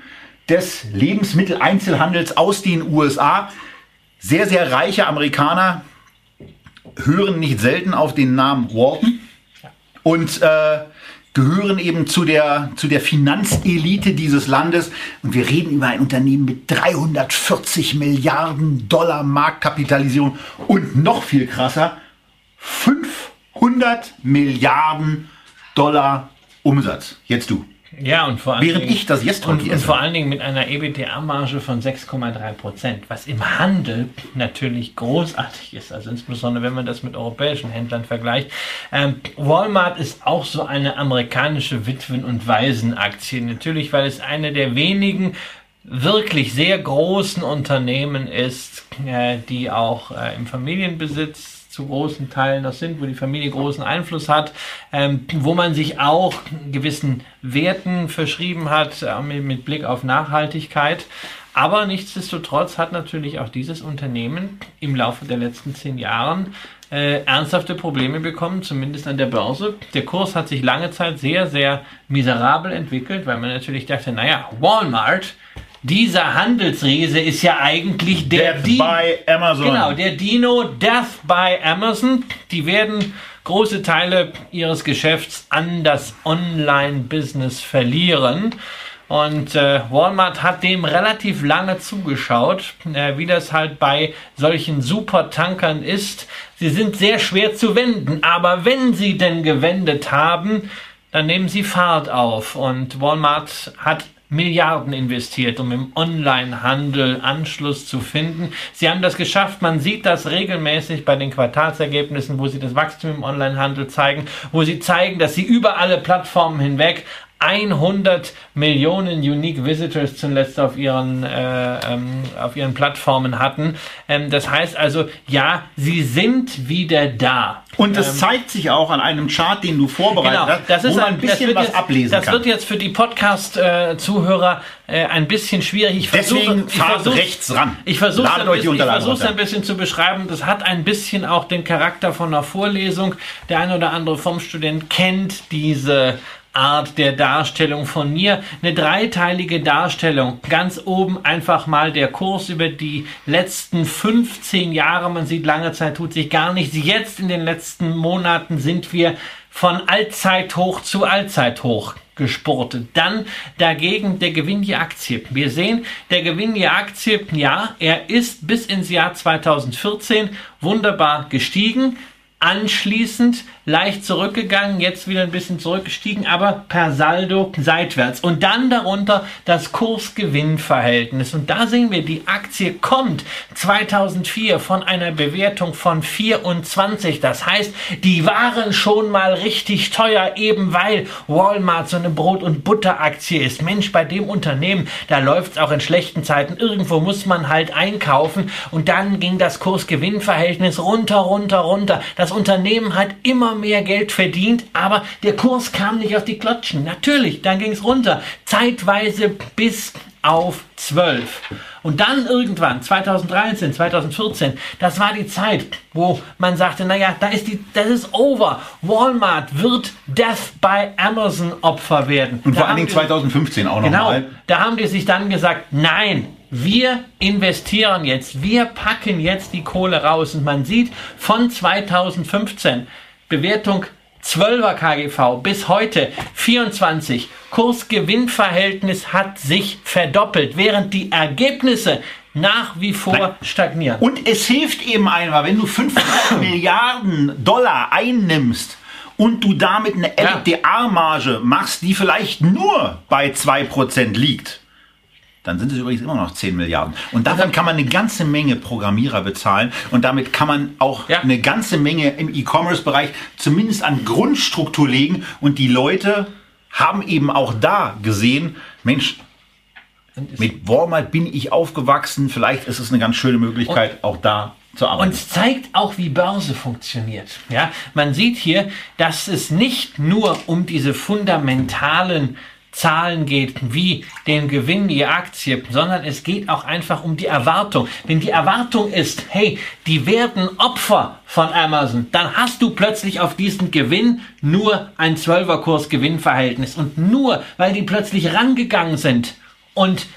des Lebensmitteleinzelhandels aus den USA. Sehr, sehr reiche Amerikaner hören nicht selten auf den Namen Walton und äh, gehören eben zu der, zu der Finanzelite dieses Landes. Und wir reden über ein Unternehmen mit 340 Milliarden Dollar Marktkapitalisierung und noch viel krasser, 500 Milliarden Dollar Umsatz. Jetzt du. Ja, und vor allen Während Dingen, ich das jetzt und, und vor allen Dingen mit einer EBTA-Marge von 6,3 Prozent, was im Handel natürlich großartig ist, also insbesondere wenn man das mit europäischen Händlern vergleicht. Ähm, Walmart ist auch so eine amerikanische Witwen- und Waisenaktie, natürlich, weil es eine der wenigen wirklich sehr großen Unternehmen ist, äh, die auch äh, im Familienbesitz zu großen Teilen das sind, wo die Familie großen Einfluss hat, ähm, wo man sich auch gewissen Werten verschrieben hat äh, mit, Blick auf Nachhaltigkeit. Aber nichtsdestotrotz hat natürlich auch dieses Unternehmen im Laufe der letzten zehn Jahren äh, ernsthafte Probleme bekommen, zumindest an der Börse. Der Kurs hat sich lange Zeit sehr, sehr miserabel entwickelt, weil man natürlich dachte, naja, Walmart, dieser Handelsriese ist ja eigentlich der Death Di- by Amazon. Genau, der Dino Death by Amazon. Die werden große Teile ihres Geschäfts an das Online-Business verlieren. Und äh, Walmart hat dem relativ lange zugeschaut, äh, wie das halt bei solchen Supertankern ist. Sie sind sehr schwer zu wenden, aber wenn sie denn gewendet haben, dann nehmen sie Fahrt auf. Und Walmart hat Milliarden investiert, um im Onlinehandel Anschluss zu finden. Sie haben das geschafft. Man sieht das regelmäßig bei den Quartalsergebnissen, wo sie das Wachstum im Onlinehandel zeigen, wo sie zeigen, dass sie über alle Plattformen hinweg 100 Millionen Unique Visitors zuletzt auf ihren, äh, ähm, auf ihren Plattformen hatten. Ähm, das heißt also, ja, sie sind wieder da. Und das zeigt sich auch an einem Chart, den du vorbereitet Genau, hast, das ist wo man ein, bisschen das was jetzt, ablesen Das kann. wird jetzt für die Podcast-Zuhörer äh, ein bisschen schwierig. Ich versuche, Deswegen ich fahrt rechts ran. Ich versuche es ein bisschen zu beschreiben. Das hat ein bisschen auch den Charakter von einer Vorlesung. Der eine oder andere vom Student kennt diese Art der Darstellung von mir. Eine dreiteilige Darstellung. Ganz oben einfach mal der Kurs über die letzten 15 Jahre. Man sieht, lange Zeit tut sich gar nichts. Jetzt in den letzten Monaten sind wir von Allzeithoch zu Allzeithoch gesportet. Dann dagegen der Gewinn je Aktie. Wir sehen, der Gewinn je Aktie, ja, er ist bis ins Jahr 2014 wunderbar gestiegen. Anschließend leicht zurückgegangen, jetzt wieder ein bisschen zurückgestiegen, aber per Saldo seitwärts. Und dann darunter das Kurs-Gewinn-Verhältnis. Und da sehen wir, die Aktie kommt 2004 von einer Bewertung von 24. Das heißt, die waren schon mal richtig teuer, eben weil Walmart so eine Brot- und Butteraktie ist. Mensch, bei dem Unternehmen, da läuft es auch in schlechten Zeiten. Irgendwo muss man halt einkaufen. Und dann ging das Kurs-Gewinn-Verhältnis runter, runter, runter. Das Unternehmen hat immer mehr Geld verdient, aber der Kurs kam nicht auf die Klotschen. Natürlich, dann ging es runter. Zeitweise bis auf 12. Und dann irgendwann, 2013, 2014, das war die Zeit, wo man sagte, naja, da ist die, das ist over. Walmart wird Death by Amazon Opfer werden. Und Da vor allen Dingen die- 2015 auch Genau, nochmal. da haben die sich dann gesagt, nein, wir investieren jetzt, wir packen jetzt die Kohle raus. Und man sieht von 2015 Bewertung 12er KGV bis heute 24. Kurs-Gewinn-Verhältnis hat sich verdoppelt, während die Ergebnisse nach wie vor Nein. stagnieren. Und es hilft eben einmal, wenn du 500 Milliarden Dollar einnimmst und du damit eine Ja. LDR-Marge machst, die vielleicht nur bei 2% liegt, dann sind es übrigens immer noch 10 Milliarden. Und davon kann man eine ganze Menge Programmierer bezahlen und damit kann man auch Ja. eine ganze Menge im E-Commerce-Bereich zumindest an Grundstruktur legen und die Leute haben eben auch da gesehen, Mensch, mit Walmart bin ich aufgewachsen, vielleicht ist es eine ganz schöne Möglichkeit, auch da zu arbeiten. Und es zeigt auch, wie Börse funktioniert. Ja, man sieht hier, dass es nicht nur um diese fundamentalen Zahlen geht, wie den Gewinn je Aktie, sondern es geht auch einfach um die Erwartung. Wenn die Erwartung ist, hey, die werden Opfer von Amazon, dann hast du plötzlich auf diesen Gewinn nur ein 12er Kurs Gewinnverhältnis und nur weil die plötzlich rangegangen sind und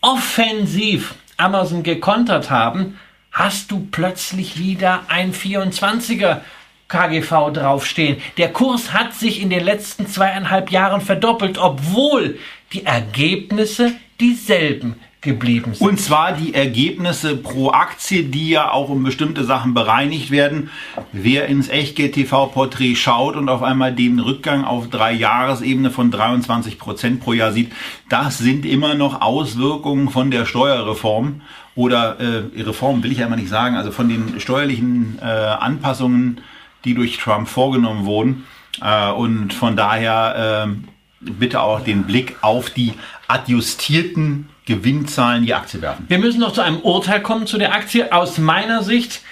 offensiv Amazon gekontert haben, hast du plötzlich wieder ein 24er KGV draufstehen. Der Kurs hat sich in den letzten zweieinhalb Jahren verdoppelt, obwohl die Ergebnisse dieselben geblieben sind. Und zwar die Ergebnisse pro Aktie, die ja auch um bestimmte Sachen bereinigt werden. Wer ins Echtgeld TV-Porträt schaut und auf einmal den Rückgang auf drei Jahresebene von 23 Prozent pro Jahr sieht, das sind immer noch Auswirkungen von der Steuerreform oder äh, Reform will ich ja immer nicht sagen, also von den steuerlichen äh, Anpassungen, die durch Trump vorgenommen wurden. Äh, und von daher äh, bitte auch den Blick auf die adjustierten Gewinnzahlen die Aktie werfen. Wir müssen noch zu einem Urteil kommen zu der Aktie. Aus meiner Sicht,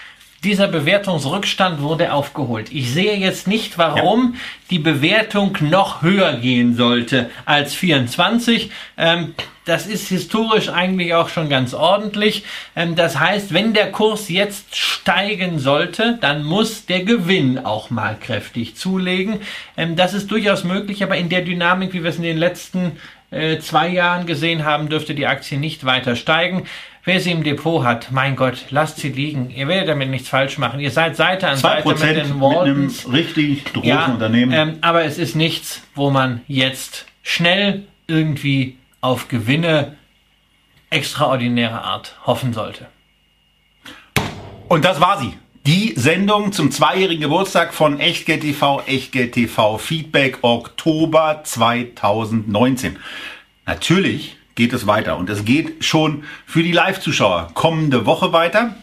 dieser Bewertungsrückstand wurde aufgeholt. Ich sehe jetzt nicht, warum ja. die Bewertung noch höher gehen sollte als 24. Ähm, das ist historisch eigentlich auch schon ganz ordentlich. Ähm, das heißt, wenn der Kurs jetzt steigen sollte, dann muss der Gewinn auch mal kräftig zulegen. Ähm, das ist durchaus möglich, aber in der Dynamik, wie wir es in den letzten äh, zwei Jahren gesehen haben, dürfte die Aktie nicht weiter steigen. Wer sie im Depot hat, mein Gott, lasst sie liegen. Ihr werdet damit nichts falsch machen. Ihr seid Seite an Seite mit den Waltons. Mit einem richtig großen ja, Unternehmen. Ähm, aber es ist nichts, wo man jetzt schnell irgendwie auf Gewinne extraordinärer Art hoffen sollte. Und das war sie. Die Sendung zum zweijährigen Geburtstag von Echtgeld TV, Echtgeld TV Feedback Oktober 2019. Natürlich geht es weiter und es geht schon für die Live-Zuschauer kommende Woche weiter.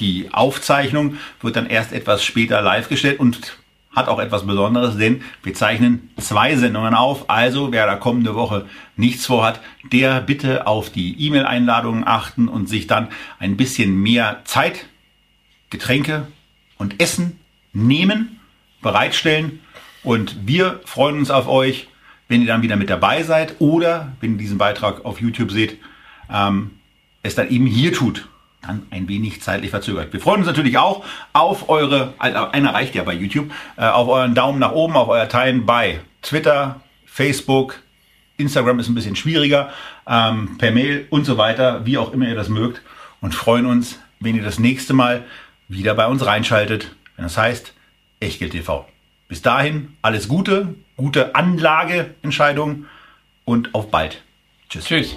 Die Aufzeichnung wird dann erst etwas später live gestellt und hat auch etwas Besonderes, denn wir zeichnen zwei Sendungen auf. Also wer da kommende Woche nichts vorhat, der bitte auf die E-Mail-Einladungen achten und sich dann ein bisschen mehr Zeit Getränke und Essen nehmen, bereitstellen. Und wir freuen uns auf euch, wenn ihr dann wieder mit dabei seid oder wenn ihr diesen Beitrag auf YouTube seht, ähm, es dann eben hier tut. Dann ein wenig zeitlich verzögert. Wir freuen uns natürlich auch auf eure, einer reicht ja bei YouTube, äh, auf euren Daumen nach oben, auf euer Teilen bei Twitter, Facebook, Instagram ist ein bisschen schwieriger, ähm, per Mail und so weiter, wie auch immer ihr das mögt. Und freuen uns, wenn ihr das nächste Mal wieder bei uns reinschaltet, wenn das heißt Echtgeld TV. Bis dahin alles Gute, gute Anlageentscheidungen und auf bald. Tschüss. Tschüss.